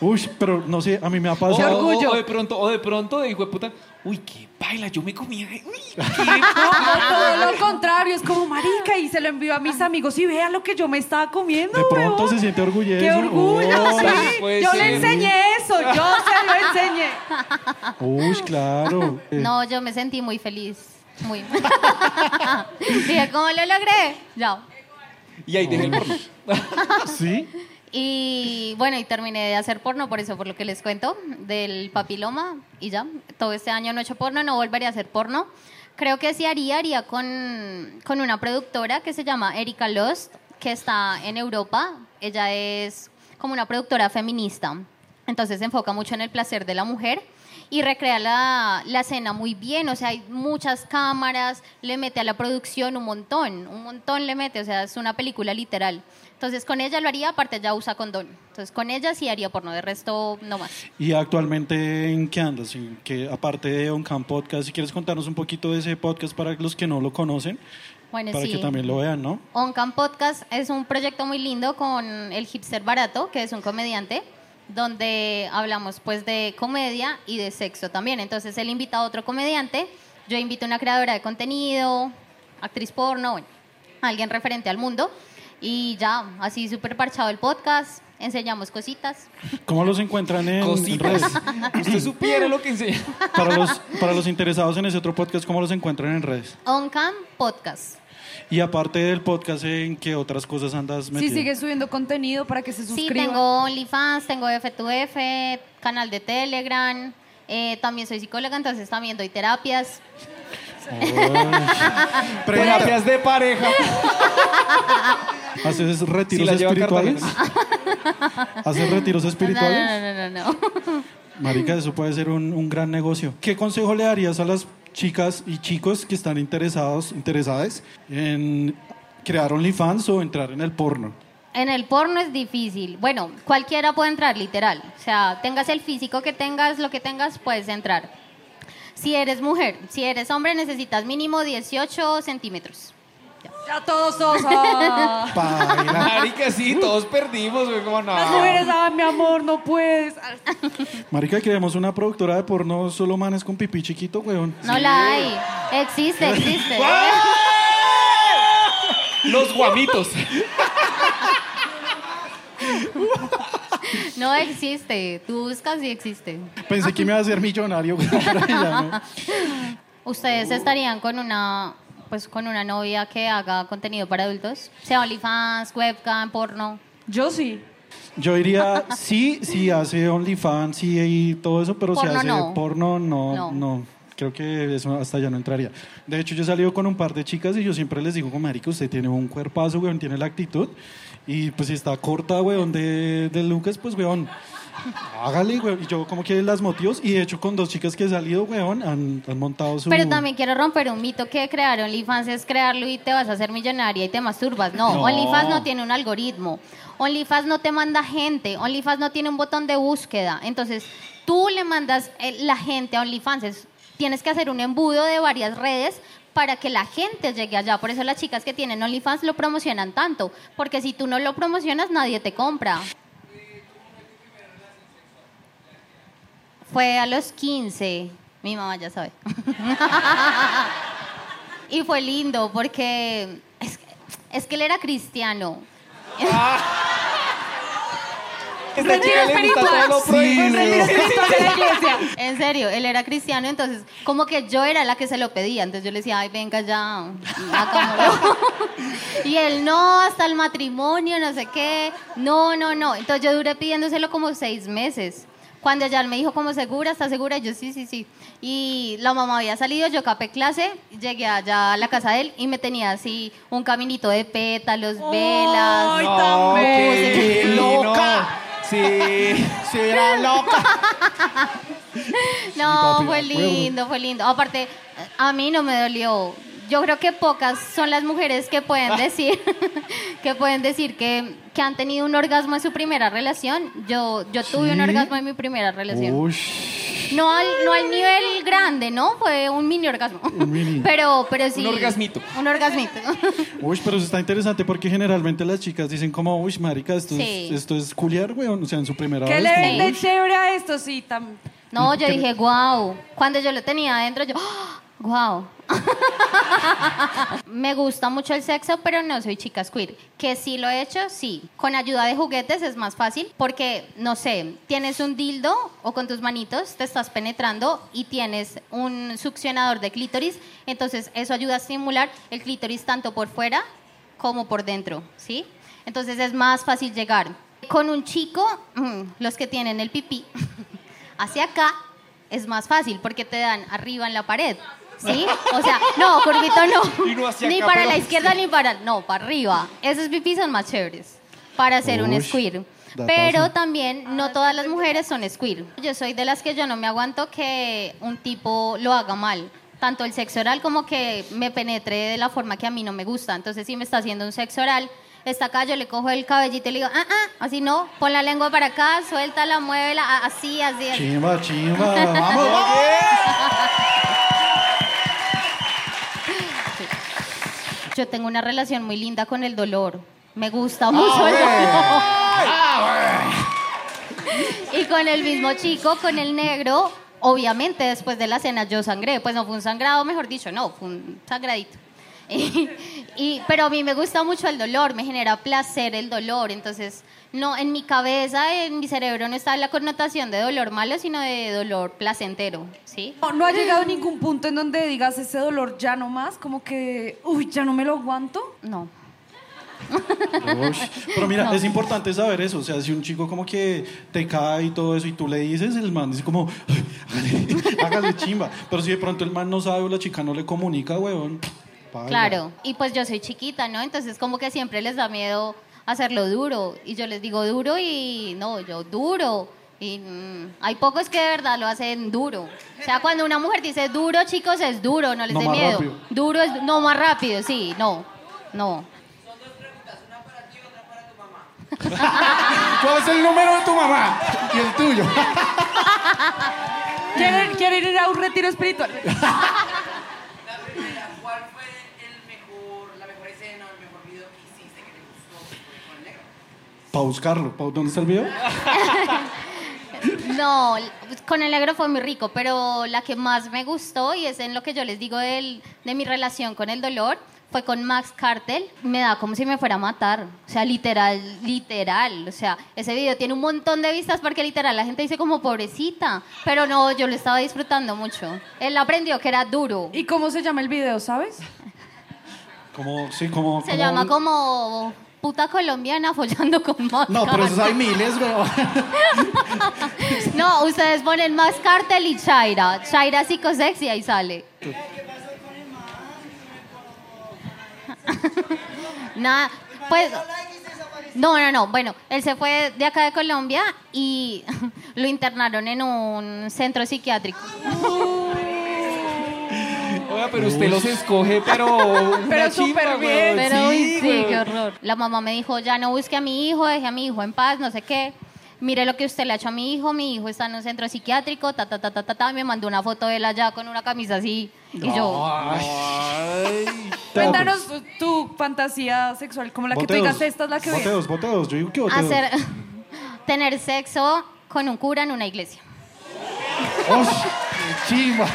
Uy, pero no sé, a mí me ha o, pasado... o- orgullo. o de pronto, o de pronto, de hijo de puta, uy, qué baila, yo me comía, uy, todo lo contrario, es como marica y se lo envió a mis amigos y vean lo que yo me estaba comiendo. De pronto se siente orgulloso. ¡Qué orgullo! Uy, sí. Yo ser. le enseñé eso, yo se lo enseñé. Uy, claro. No, yo me sentí muy feliz. Muy. Dije, ¿cómo lo logré? Ya. y ahí dejé el porno. ¿Sí? Y bueno, y terminé de hacer porno, por eso, por lo que les cuento, del papiloma, y ya. Todo este año no he hecho porno, no volveré a hacer porno. Creo que sí haría, haría con, con una productora que se llama Erika Lost, que está en Europa. Ella es como una productora feminista. Entonces se enfoca mucho en el placer de la mujer. y recrea la, la escena muy bien, o sea, hay muchas cámaras, le mete a la producción un montón, un montón le mete, o sea, es una película literal. Entonces con ella lo haría, aparte ya usa condón. Entonces con ella sí haría porno, de resto no más. ¿Y actualmente en qué andas? ¿En qué, aparte de Oncam Podcast, si quieres contarnos un poquito de ese podcast para los que no lo conocen, Bueno, para sí. que también lo vean, ¿no? Oncam Podcast es un proyecto muy lindo con el hipster barato, que es un comediante, donde hablamos pues de comedia y de sexo también. Entonces él invita a otro comediante, yo invito a una creadora de contenido, actriz porno, bueno, alguien referente al mundo. Y ya, así súper parchado el podcast, enseñamos cositas. ¿Cómo los encuentran en, Cositas. redes? Usted supiera lo que enseña. Para los, para los interesados en ese otro podcast, ¿cómo los encuentran en redes? Oncam Podcast. Y aparte del podcast, ¿en qué otras cosas andas metido? sigues subiendo contenido para que se Sí, suscriban. tengo OnlyFans, tengo F2F, canal de Telegram. eh, también soy psicóloga, entonces también doy terapias. Terapias de pareja. ¿Haces retiros Sí, la lleva a espirituales? ¿Haces retiros No, espirituales? no, no, no, no. Marica, eso puede ser un, un gran negocio. ¿Qué consejo le darías a las chicas y chicos que están interesados, interesadas en crear OnlyFans o entrar en el porno? En el porno es difícil. Bueno, cualquiera puede entrar, literal. O sea, tengas el físico que tengas, lo que tengas, puedes entrar. Si eres mujer, si eres hombre, necesitas mínimo 18 centímetros. Ya todos, todos. ah. Marica, sí, todos perdimos, güey. Como no. Las mujeres, ah, mi amor, no puedes. Marica, queremos una productora de porno solo manes con pipí chiquito, weón. No la hay. Existe, existe. Los guamitos. No existe. Tú buscas y existe. Pensé que me iba a hacer millonario. ¿Ustedes estarían con una pues con una novia que haga contenido para adultos? Sea OnlyFans, webcam, porno. Yo sí. Yo diría, sí, sí hace OnlyFans, sí y todo eso, pero si hace no. porno, no, No. no. Creo que eso hasta ya no entraría. De hecho, yo he salido con un par de chicas y yo siempre les digo, como marica, usted tiene un cuerpazo, weón, tiene la actitud. Y pues si está corta, weón, de, de Lucas, pues, weón, hágale, weón. Y yo como que las motivos, y de hecho con dos chicas que he salido, weón, han, han montado su... Pero también quiero romper un mito que crear OnlyFans es crearlo y te vas a hacer millonaria y te masturbas. No, No. OnlyFans no tiene un algoritmo. OnlyFans no te manda gente. OnlyFans no tiene un botón de búsqueda. Entonces, tú le mandas eh, la gente a OnlyFans. Es- tienes que hacer un embudo de varias redes para que la gente llegue allá. Por eso las chicas que tienen OnlyFans lo promocionan tanto. Porque si tú no lo promocionas, nadie te compra. Fue a los 15. Mi mamá ya sabe. y fue lindo porque es, es que él era cristiano. Esta chica le gusta todo lo prohibido. En serio, él era cristiano, entonces como que yo era la que se lo pedía. Entonces yo le decía, ay, venga ya, hagámoslo. y él, no, hasta el matrimonio, no sé qué. No, no, no. Entonces yo duré pidiéndoselo como seis meses. Cuando él me dijo, como segura, ¿está segura? Y yo, sí, sí, sí. Y la mamá había salido, yo capé clase, llegué allá a la casa de él y me tenía así un caminito de pétalos, velas. Ay, No, tan qué loca. Sí. Sí, era loca. No, papi, fue lindo, fue lindo. Aparte, a mí no me dolió. Yo creo que pocas son las mujeres que pueden decir que pueden decir que, que han tenido un orgasmo en su primera relación. Yo, yo tuve un orgasmo en mi primera relación. Uy. No al, no al nivel grande, ¿no? Fue un mini orgasmo. mini. Pero, pero sí. Un orgasmito. Un orgasmito. Uy, pero eso está interesante porque generalmente las chicas dicen como, uy, marica, esto, Sí. es, esto es culiar, weón. O sea, en su primera ¿Qué vez. le como, vende chévere a esto? Sí, tam- No, yo ¿Qué- dije, wow. Cuando yo lo tenía adentro, yo, wow. Me gusta mucho el sexo, pero no soy chica queer. Que sí lo he hecho, sí. Con ayuda de juguetes es más fácil porque, no sé, tienes un dildo o con tus manitos te estás penetrando y tienes un succionador de clítoris, entonces eso ayuda a estimular el clítoris tanto por fuera como por dentro, ¿sí? Entonces es más fácil llegar. Con un chico, mm, los que tienen el pipí hacia acá es más fácil porque te dan arriba en la pared. ¿Sí? O sea, no, curvito no. Y no hacia ni acá, para pero- la izquierda ni para. No, para arriba. Esos pipí son más chéveres para hacer un squir. Datazo. Pero también no todas las mujeres son squir. Yo soy de las que yo no me aguanto que un tipo lo haga mal. Tanto el sexo oral como que me penetre de la forma que a mí no me gusta. Entonces, si me está haciendo un sexo oral, está acá, yo le cojo el cabellito y le digo, ah, ah, así no, pon la lengua para acá, suéltala, muévela, a- así, así. así. Chimba, chimba. Vamos, vamos. Yo tengo una relación muy linda con el dolor. Me gusta mucho el dolor. Y con el mismo chico, con el negro, obviamente después de la cena yo sangré. Pues no fue un sangrado, mejor dicho, no, fue un sangradito. Y, y- pero a mí me gusta mucho el dolor, me genera placer el dolor. Entonces, no, en mi cabeza, en mi cerebro no está la connotación de dolor malo, sino de dolor placentero, ¿sí? No, no ha llegado a ningún punto en donde digas ese dolor ya no más, como que, uy, ya no me lo aguanto. No. Pero mira, es importante saber eso. O sea, si un chico como que te cae y todo eso y tú le dices, el man dice como, "Ay, hágale, chimba. Pero si de pronto el man no sabe o la chica no le comunica, huevón. paila. Claro, y pues yo soy chiquita, ¿no? Entonces como que siempre les da miedo hacerlo duro. Y yo les digo duro y no, yo duro. Y mm, hay pocos que de verdad lo hacen duro. O sea, cuando una mujer dice duro, chicos, es duro, no les No dé miedo. rápido. Duro es, no más rápido, sí, no, no. ¿Cuál es el número de tu mamá? Y el tuyo. ¿Quieren, quieren ir a un retiro espiritual? La primera, ¿cuál fue el mejor, la mejor escena o el mejor video que hiciste que te gustó con el negro? Para buscarlo. ¿Pa- ¿Dónde está el video? No, con el negro fue muy rico, pero la que más me gustó y es en lo que yo les digo del- de mi relación con el dolor fue con Max Cartel. Me da como si me fuera a matar. O sea, literal, literal. O sea, ese video tiene un montón de vistas porque literal la gente dice como pobrecita. Pero no, yo lo estaba disfrutando mucho. Él aprendió que era duro. ¿Y cómo se llama el video, sabes? Como, sí, como... Se llama como puta colombiana follando con Max No, pero esos hay miles, weón. No, ustedes ponen Max Cartel y Chaira. Chaira psicosexy, ahí sale. Nada, pues... No, no, no. Bueno, él se fue de acá de Colombia y lo internaron en un centro psiquiátrico. Oiga, pero usted los escoge, pero. Pero súper bien. Pero sí, weón. qué horror. La mamá me dijo, ya no busque a mi hijo, deje a mi hijo en paz, no sé qué. Mire lo que usted le ha hecho a mi hijo, mi hijo está en un centro psiquiátrico, ta, ta, ta, ta, ta, ta. Me mandó una foto de él allá con una camisa así. Y yo, Cuéntanos tu, tu fantasía sexual, como la que tú digas, esta es la que veo. Boteos, boteos. Yo digo que boteos. hacer, tener sexo con un cura en una iglesia. Osh, chimba.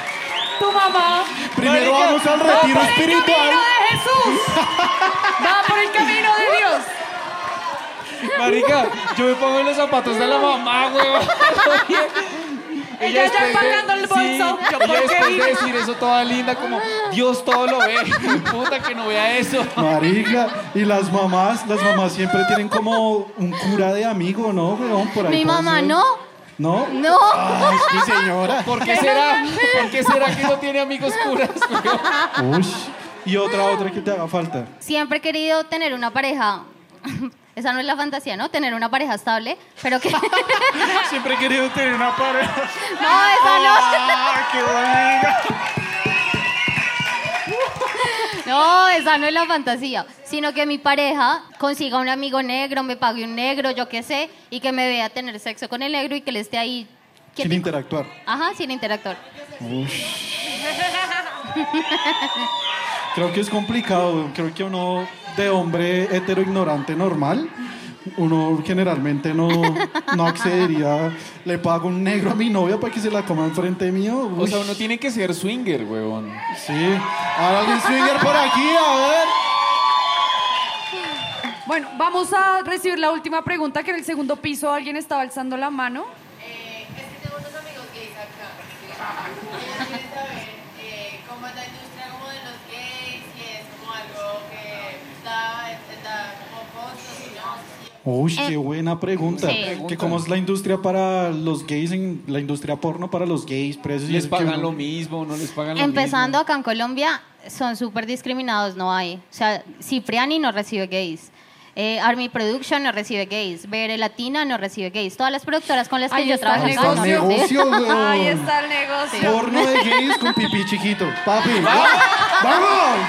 Tu mamá Primero vamos al va retiro por el espiritual. camino de Jesús. Va por el camino de Dios. Marica, yo me pongo en los zapatos de la mamá, weón. Ella ya de- empacando el bolso. Sí, Yo, ella ¿por después de decir eso toda linda, como Dios todo lo ve. Puta que no vea eso. Marica, y las mamás, las mamás siempre tienen como un cura de amigo, ¿no, weón? Por ahí Mi mamá ser. no, ¿No? no. Ay, mi señora. ¿Por qué será? ¿Por qué será que no tiene amigos curas? Ush. Y otra, otra que te haga falta. Siempre he querido tener una pareja. Esa no es la fantasía, ¿no? Tener una pareja estable, pero que... no, Siempre he querido tener una pareja. esa no. ¡Ah, qué bonita! No, esa no es la fantasía, sino que mi pareja consiga un amigo negro, me pague un negro, yo qué sé, y que me vea tener sexo con el negro y que le esté ahí. Sin interactuar. Ajá, sin interactuar. Creo que es complicado. Creo que uno de hombre hetero ignorante normal, uno generalmente no, no accedería. Le pago un negro a mi novia para que se la coma enfrente mío. O sea, uno tiene que ser swinger, weón. Sí. ¿Hay alguien swinger por aquí? A ver. Bueno, vamos a recibir la última pregunta, que en el segundo piso alguien estaba alzando la mano. Uy, Eh, qué buena pregunta. sí. Que cómo es la industria para los gays, en la industria porno para los gays, presos. y Les pagan uno- lo mismo, no les pagan lo Empezando mismo. acá en Colombia, son súper discriminados, no hay. O sea, Cipriani no recibe gays. Eh, Army Production no recibe gays. BR Latina no recibe gays. Todas las productoras con las que Ahí yo está el trabajo no negocio. reciben. Negocio. Ahí está el negocio. Porno de gays con pipí chiquito. Papi. ¡Vamos!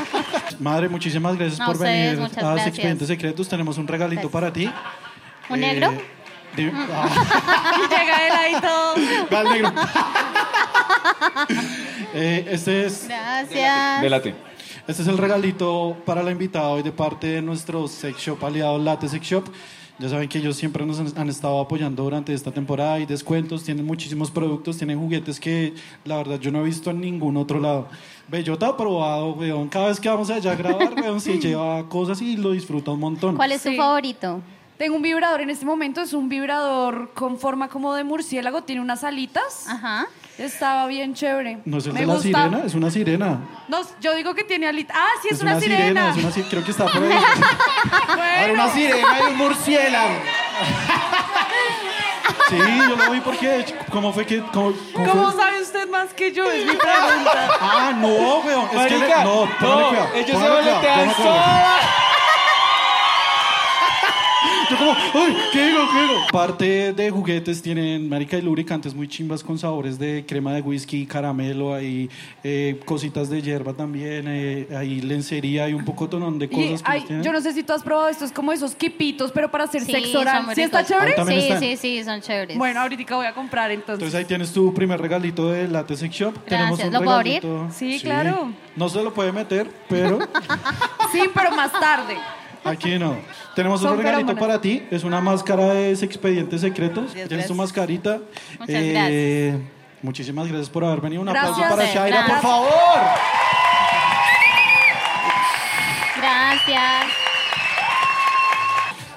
Madre, muchísimas gracias por ustedes, venir a gracias. Expedientes Secretos. Tenemos un regalito Gracias. para ti. ¿Un Eh, negro? di- ah, Llega él ahí todo. va el negro. Eh, este es Gracias. Délate. Este es el regalito para la invitada hoy de parte de nuestro sex shop aliado Late Sex Shop. Ya saben que ellos siempre nos han, han estado apoyando durante esta temporada. Hay descuentos, tienen muchísimos productos, tienen juguetes que la verdad yo no he visto en ningún otro lado. Bellota ha probado, weón. Cada vez que vamos allá a grabar, weón, se lleva cosas y lo disfruta un montón. ¿Cuál es tu Sí. favorito? Tengo un vibrador en este momento, es un vibrador con forma como de murciélago, tiene unas alitas. Ajá. Estaba bien chévere. ¿No es el Me de la gusta. sirena? Es una sirena. No, yo digo que tiene alitas. Ah, sí, es, una, sirena. es una si- creo que está por ahí. Ahora una sirena y un murciélago. Sí, yo lo vi porque, ¿cómo fue que...? ¿Cómo, cómo ¿Cómo fue? sabe usted más que yo? Es mi pregunta. Ah, no, weón. Es que le- no, póngale cuidado, ellos se póngale cuidado, voltean póngale cuidado. sola. Yo como, ay, ¿qué digo, qué digo? Parte de juguetes tienen, marica, y lubricantes muy chimbas con sabores de crema de whisky, caramelo, hay eh, cositas de hierba también, eh, hay lencería, hay un poco tonón de Y cosas que los tienen. yo no sé si tú has probado estos como esos quipitos, pero para hacer Sí, sexo oral. ¿Sí está chévere? Ahí Sí, están. sí, sí, son chéveres. Bueno, ahorita voy a comprar entonces. Entonces ahí tienes tu primer regalito de Latte Sex Shop. Tenemos un ¿Lo puedo abrir? regalito- Sí, claro. No se lo puede meter, pero Sí, pero más tarde. aquí no. Tenemos Son un regalito feromonas. para ti. Es una máscara de expedientes secretos. Gracias, Tienes tu gracias. mascarita. Muchas Muchísimas gracias por haber venido. Un Gracias. aplauso para Gracias. Shaira, por Gracias. favor. Gracias.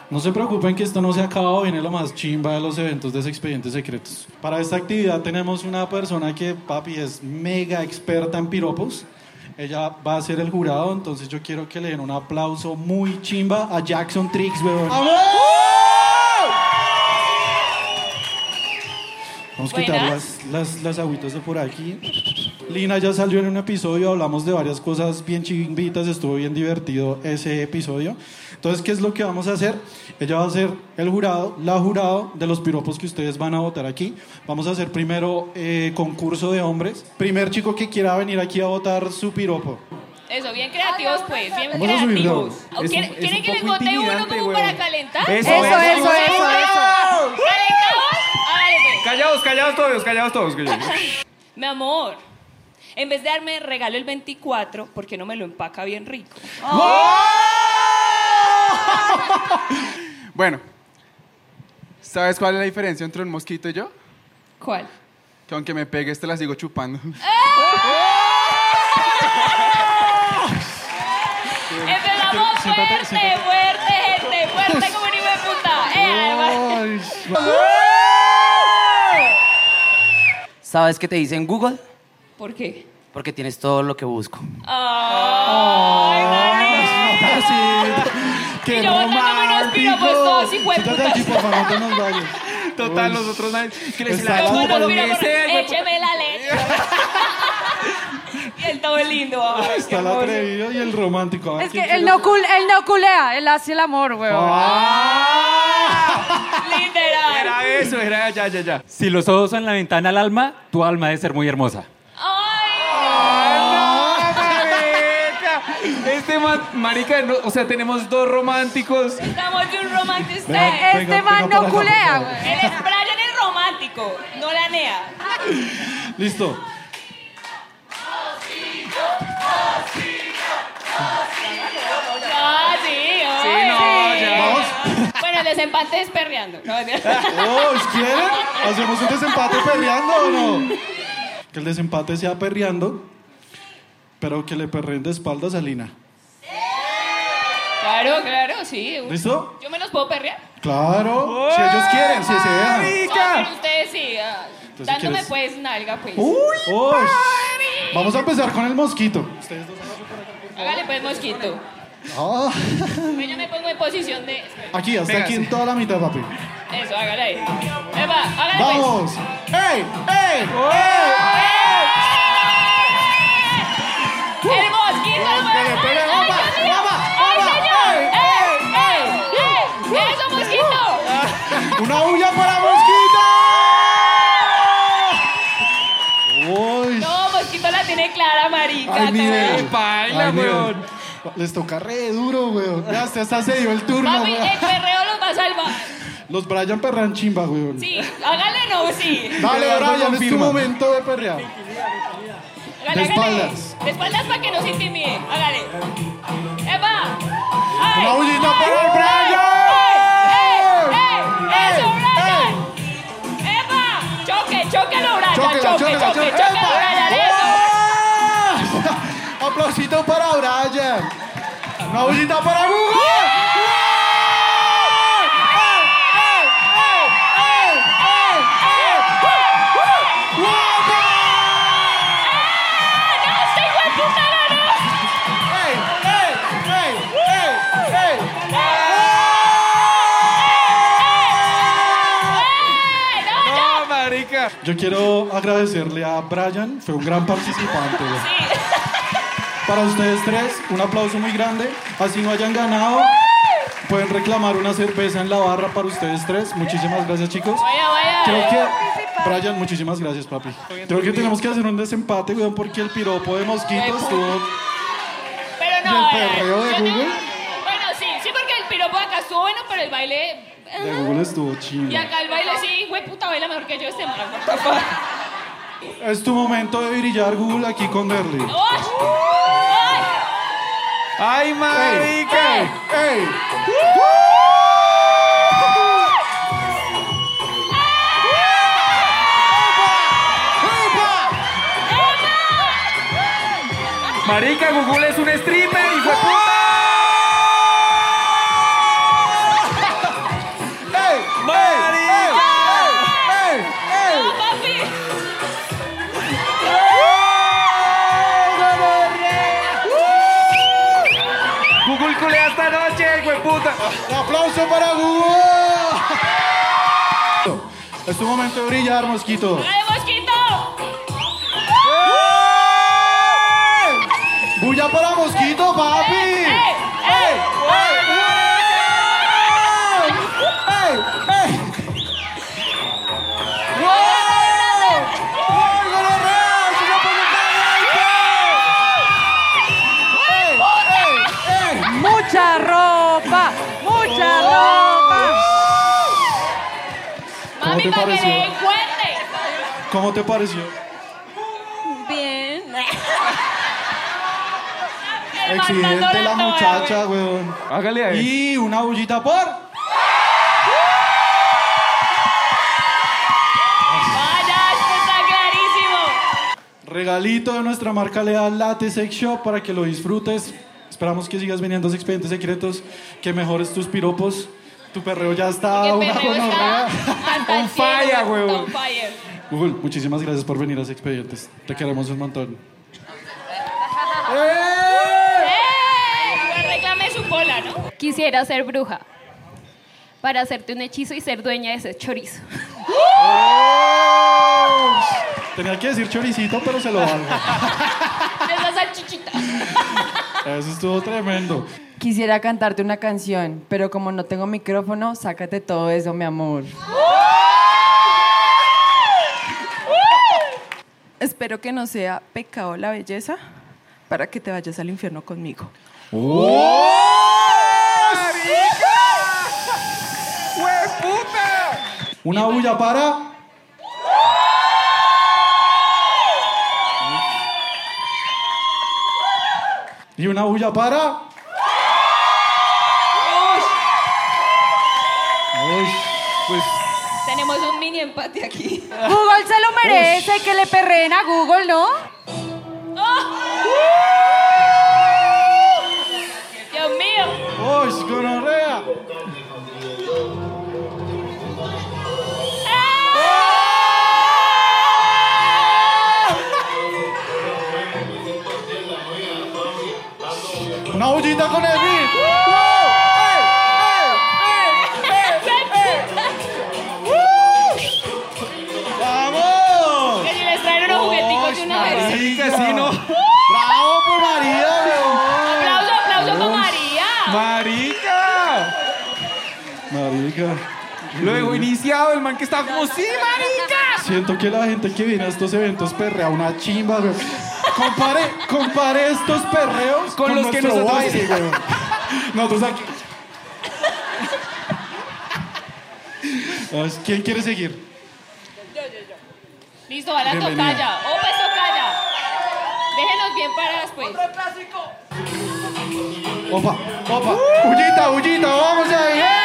No se preocupen que esto no se ha acabado, viene lo más chimba de los eventos de expedientes secretos. Para esta actividad tenemos una persona que, papi, es mega experta en piropos. Ella va a ser el jurado, entonces yo quiero que le den un aplauso muy chimba a Jackson Tricks, weón. Vamos a quitar las, las, las agüitas de por aquí. Lina ya salió en un episodio, hablamos de varias cosas bien chimbitas, estuvo bien divertido ese episodio. Entonces, ¿qué es lo que vamos a hacer? Ella va a ser el jurado, la jurado de los piropos que ustedes van a votar aquí. Vamos a hacer primero eh, concurso de hombres. Primer chico que quiera venir aquí a votar su piropo. Eso, bien creativos, pues, bien Vamos a subir, creativos. ¿O Es ¿Quieren, un- es quieren un que les vote uno como para calentar? Eso, Eso, eso, eso, eso. ¿Calentados? Pues. Callados, callados todos, callados todos. callados. Mi amor, en vez de darme regalo el 24, ¿por qué no me lo empaca bien rico? Bueno, ¿sabes cuál es la diferencia entre un mosquito y yo? ¿Cuál? Que aunque me pegues te la sigo chupando. Empezamos fuerte, fuerte, gente, fuerte como un hijo de puta. Eh, además- ¿Sabes qué te dice en Google? ¿Por qué? Porque tienes todo lo que busco. Ay, marica. ¡Qué Y yo botándome unos piropos todos, hijo de Quítate de aquí, putas. por favor, no te nos vayas. Total, Uy. nosotros nadie. Que les la chupa, lo que sea, écheme la leche. y el todo lindo. ay, Está el atrevido y el romántico. Es que él no, cul- él no culea, él hace el amor, weón. Literal. Era eso, era ya, ya, ya. Si los ojos son la ventana al alma, tu alma debe ser muy hermosa. Este man, marica, no, o sea, tenemos dos románticos. estamos de un romantic Venga, style. venga, Este man venga no culea, güey. Es Brian el romántico, no la nea. Listo. Ah, sí, Sí, no, ya. Vamos. Bueno, el desempate es perreando. No, Oh, ¿Quieren? ¿Hacemos un desempate perreando o no? Que el desempate sea perreando, pero que le perren de espaldas a Lina. Claro, claro, sí. ¿Listo? ¿Yo me los puedo perrear? Claro. Si ellos quieren, si se dejan. No, pero ustedes sí. ah, Entonces, dándome ¿quieres? pues nalga, pues. Uy. Vamos a empezar con el mosquito. Ustedes dos. Hágale pues, mosquito. Oh. Yo me pongo en posición de. Aquí, hasta aquí en toda la mitad, papi. Eso, hágale ahí. Hágale pues. ¡Vamos! ¡Ey! ¡Ey! ¡Oh! ¡Eh! ¡Eh! ¡Eh! ¡El mosquito! ¡Opa! ¡Opa! ¡Opa! ¡Ey! ¡Ey! ¡Ey! ¡Eso, mosquito! Ah, ¡Una huya para mosquito! No, mosquito la tiene clara, marica. ¡Ay, baila, weón! Les toca re duro, weón. Ya hasta, hasta se dio el turno, Papi, weón. el perreo los va a salvar. Los Brian perran chimba, weón. Sí, hágale no, sí. Dale, Brian, es tu momento de perrear. Hágale, De hágale. espaldas. De espaldas para que no se intimide. Hágale. ¡Epa! ¡Ay! Una bullita para el ¡Ey! Brian. ¡Ey! ¡Eso, Brian! ¡Epa! ¡Choque, chóquelo, Brian! Chóquela, ¡Choque, chóquela, choque, ¡Ah! Aplausito para Brian. Una bullita para Google. ¡No, este! ¡Eh! ¡No, yo! Quiero agradecerle a Brian, fue un gran participante. Sí. Para ustedes tres, un aplauso muy grande. Así no hayan ganado, pueden reclamar una cerveza en la barra para ustedes tres. Muchísimas gracias, chicos. Vaya, vaya. Creo que, Brian, muchísimas gracias, papi. Creo que tenemos que hacer un desempate, weón, porque el piropo de mosquitos estuvo. Pero ¿Y no, el eh, perreo de Google? Bueno, sí, sí, porque el piropo de acá estuvo bueno, pero el baile. De Google estuvo Y chido. acá el baile sí, güey, puta, baila mejor que yo este fuck. Es tu momento de brillar, Google, aquí con Derly. ¡Ay! ¡Ay, marica! ¡Ey! Marica, Google es un streamer, hijo de puta. Aplauso para Google! Es tu momento de brillar, mosquito. ¡Dale, mosquito! ¡Bulla para mosquito, papi! Te pareció? ¿Cómo te pareció? Bien. Exigente la muchacha, weón. Hágale ahí. Y una bullita por. Vaya, esto está clarísimo. Regalito de nuestra marca leal Latte Sex Shop para que lo disfrutes. Esperamos que sigas viniendo a los expedientes secretos, que mejores tus piropos. Tu perreo ya está una gonorrea. On fire, huevón. Google, muchísimas gracias por venir a expedientes. Te queremos un montón. ¡Eh! Reclame su cola, ¿no? Quisiera ser bruja para hacerte un hechizo y ser dueña de ese chorizo. Tenía que decir choricito, pero se lo valgo. Esa salchichita. Eso estuvo tremendo. Quisiera cantarte una canción, pero como no tengo micrófono, sácate todo eso, mi amor. Espero que no sea pecado la belleza para que te vayas al infierno conmigo. Una bulla para. Y una bulla para. Uy, Pues Tenemos un mini empate aquí. Google se lo merece, que le perreen a Google, ¿no? Dios mío. uy, gonorrea. Una bullita con el Luego iniciado, el man que estaba como, ¡sí, marica! Siento que la gente que viene a estos eventos perrea una chimba, weón. Compare, compare estos perreos Con los que nuestro nosotros baile. Nosotros aquí. ¿Quién quiere seguir? Listo, va la Bienvenida. tocaya. Opa, es tocaya. Déjenos bien paradas, pues. Opa, opa. Ullita, Ullita, vamos ahí.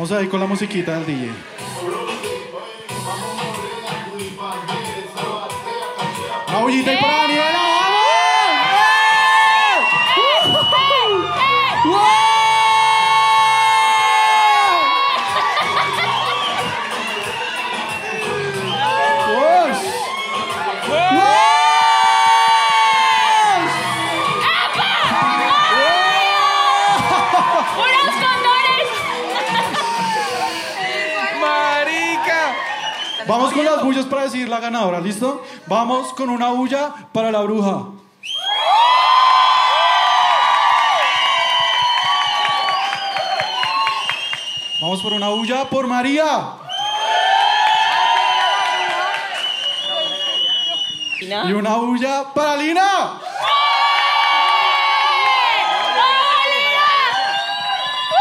Vamos a ir con la musiquita del DJ. Una bullita y para Vamos con las bullas para decidir la ganadora, ¿listo? Vamos con una bulla para la bruja. Vamos por una bulla por María. Y una bulla para Lina.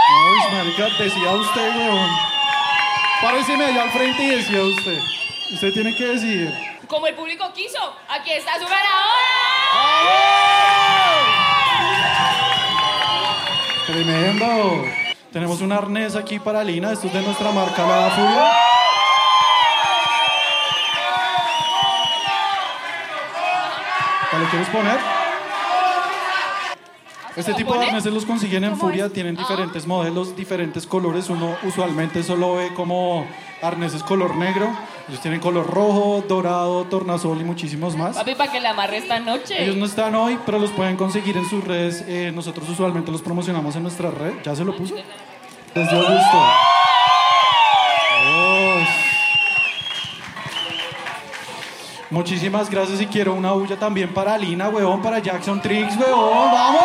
Ay, marica, decía usted, weón. Párese medio al frente y decía usted. Usted tiene que decidir. Como el público quiso, aquí está su ganadora. Tremendo. Tenemos un arnés aquí para Lina. Esto es de nuestra marca La Furia. ¿Te lo quieres poner? Este tipo de arneses los consiguen en Furia, tienen diferentes modelos, diferentes colores. Uno usualmente solo ve como arneses color negro. Ellos tienen color rojo, dorado, tornasol y muchísimos más. Papi, para que la amarre esta noche. Ellos no están hoy, pero los pueden conseguir en sus redes. Eh, nosotros usualmente los promocionamos en nuestra red. ¿Ya se lo puso? Les dio gusto. Dios. Muchísimas gracias y quiero una bulla también para Lina, huevón, para Jackson Tricks, huevón. ¡Vamos!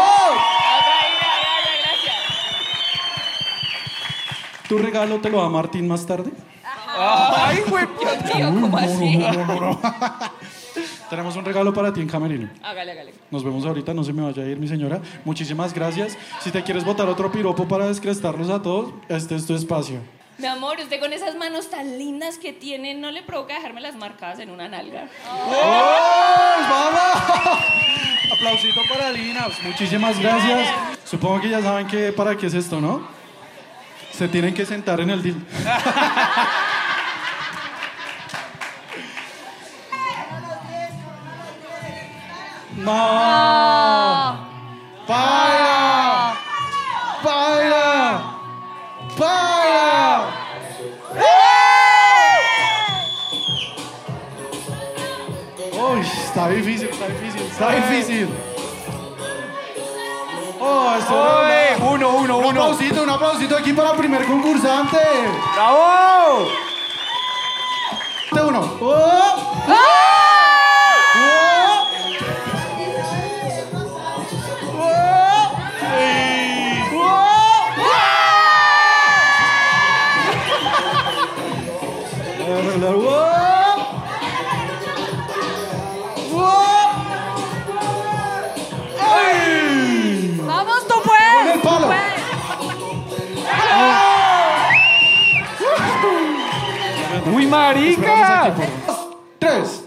¿Tu regalo te lo da Martín más tarde? ¡Ay, güey! ¿cómo así? Tenemos un regalo para ti en Camerino. Hágale, hágale. Nos vemos ahorita, no se me vaya a ir mi señora. Muchísimas gracias. Si te quieres botar otro piropo para descrestarlos a todos, este es tu espacio. Mi amor, usted con esas manos tan lindas que tiene, ¿no le provoca dejarme las marcadas en una nalga? ¡Vamos! Aplausito para Lina. Pues, Muchísimas gracias. Supongo que ya saben que para qué es esto, ¿no? Se tienen que sentar en el deal. No. Baila. Está difícil. Oh, esto Oye, uno, uno, un uno. aplausito, un aplausito aquí para el primer concursante. ¡Bravo! Uno. Oh. Oh. ¡Uy, marica! Tres.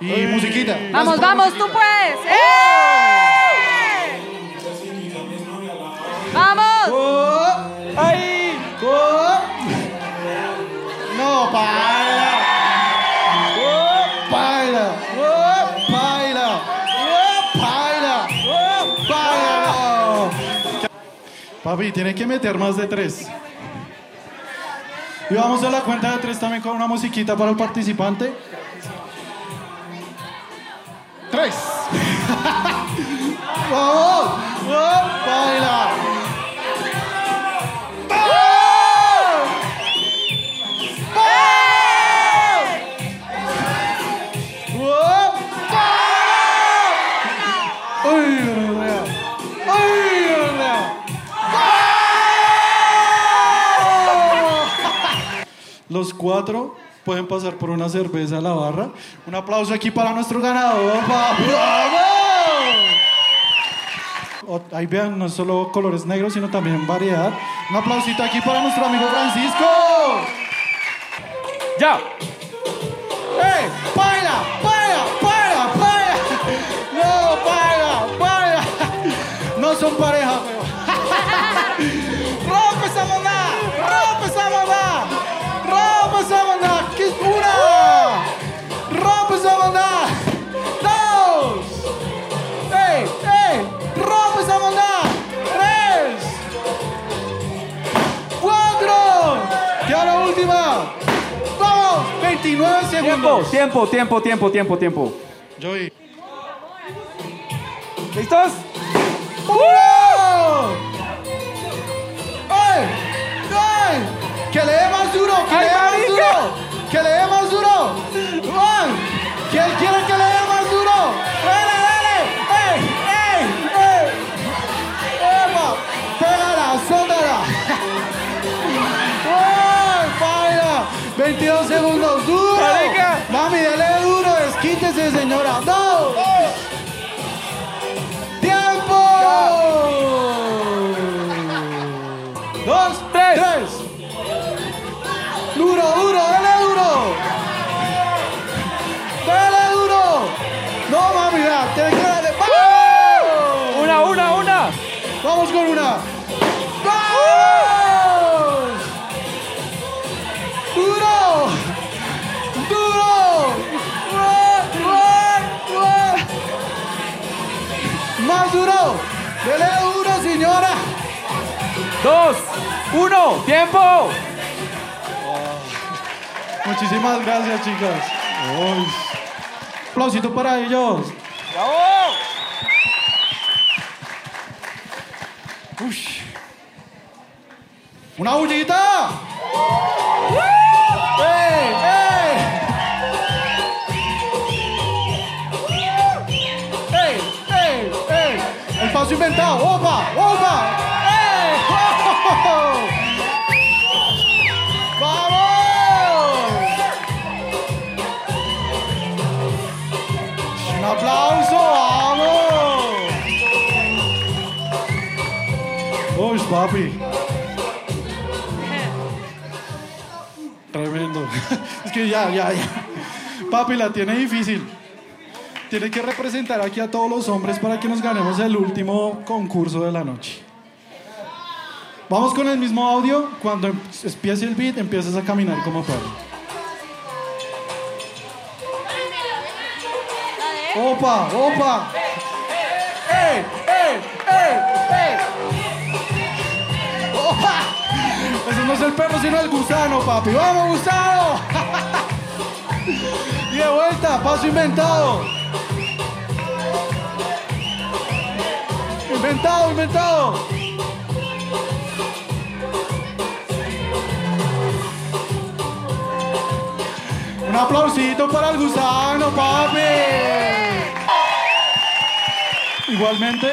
Y musiquita. Vamos, vamos, tú puedes. ¡Eh! ¡Vamos! Oh. Oh. No. Oh, baila. Oh, baila. Oh. Oh, baila. Papi, tiene que meter más de tres. Y vamos a la cuenta de tres también con una musiquita para el participante. Tres. ¡Vamos! ¡Oh, baila! Los cuatro pueden pasar por una cerveza a la barra. Un aplauso aquí para nuestro ganador. ¡Bravo! Ahí vean, no es solo colores negros, sino también variedad. Un aplausito aquí para nuestro amigo Francisco. ¡Ya! ¡Ey! ¡Baila! ¡Baila! ¡Baila! ¡Baila! ¡No! ¡Baila! ¡Baila! No son pareja, 29 Tiempo, segundos. tiempo, tiempo, tiempo, tiempo, tiempo. Joey. ¿Listos? ¡Uno! ¡Ay! ¡Ay! ¡Que le dé más duro! ¡Que le dé más duro! ¡Que le dé más duro! ¡Ay! ¿Quién quiere que le dé más duro? ¡Dale, dale! ¡Ey! ¡Ey! ¡Ey! ¡Epa! ¡Pégala! ¡Sóndala! 22 segundos. ¡Duro! ¡Mami, dale duro! ¡Desquítese, señora! ¡Dele duro, señora! Dos, uno, tiempo. Muchísimas gracias, chicas. Uy. Aplausito para ellos. ¡Bravo! Ush. ¡Una bullita! ¡Opa! ¡Opa! ¡Ey! ¡Oh! ¡Vamos! ¡Un aplauso! ¡Vamos! Uy, papi. Tremendo. Es que ya, ya, ya. Papi la tiene difícil. Tiene que representar aquí a todos los hombres para que nos ganemos el último concurso de la noche. Vamos con el mismo audio. Cuando empiece el beat, empiezas a caminar como perro. ¡Opa! ¡Opa! ¡Ey! ¡Ey! ¡Ey! ¡Opa! Ese no es el perro, sino el gusano, papi. ¡Vamos, gusano! y de vuelta, paso inventado. Inventado, inventado. Un aplausito para el gusano, papi. Igualmente,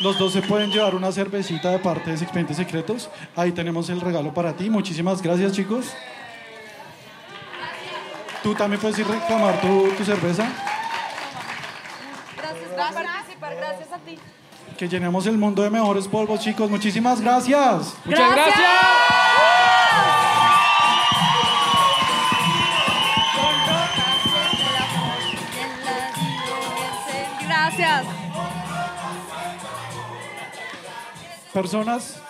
los dos se pueden llevar una cervecita de parte de Expedientes Secretos. Ahí tenemos el regalo para ti. Muchísimas gracias, chicos. Tú también puedes ir a reclamar tu, tu cerveza. Gracias participar, gracias a ti. Que llenemos el mundo de mejores polvos, chicos. Muchísimas gracias. Muchas gracias. Gracias. Personas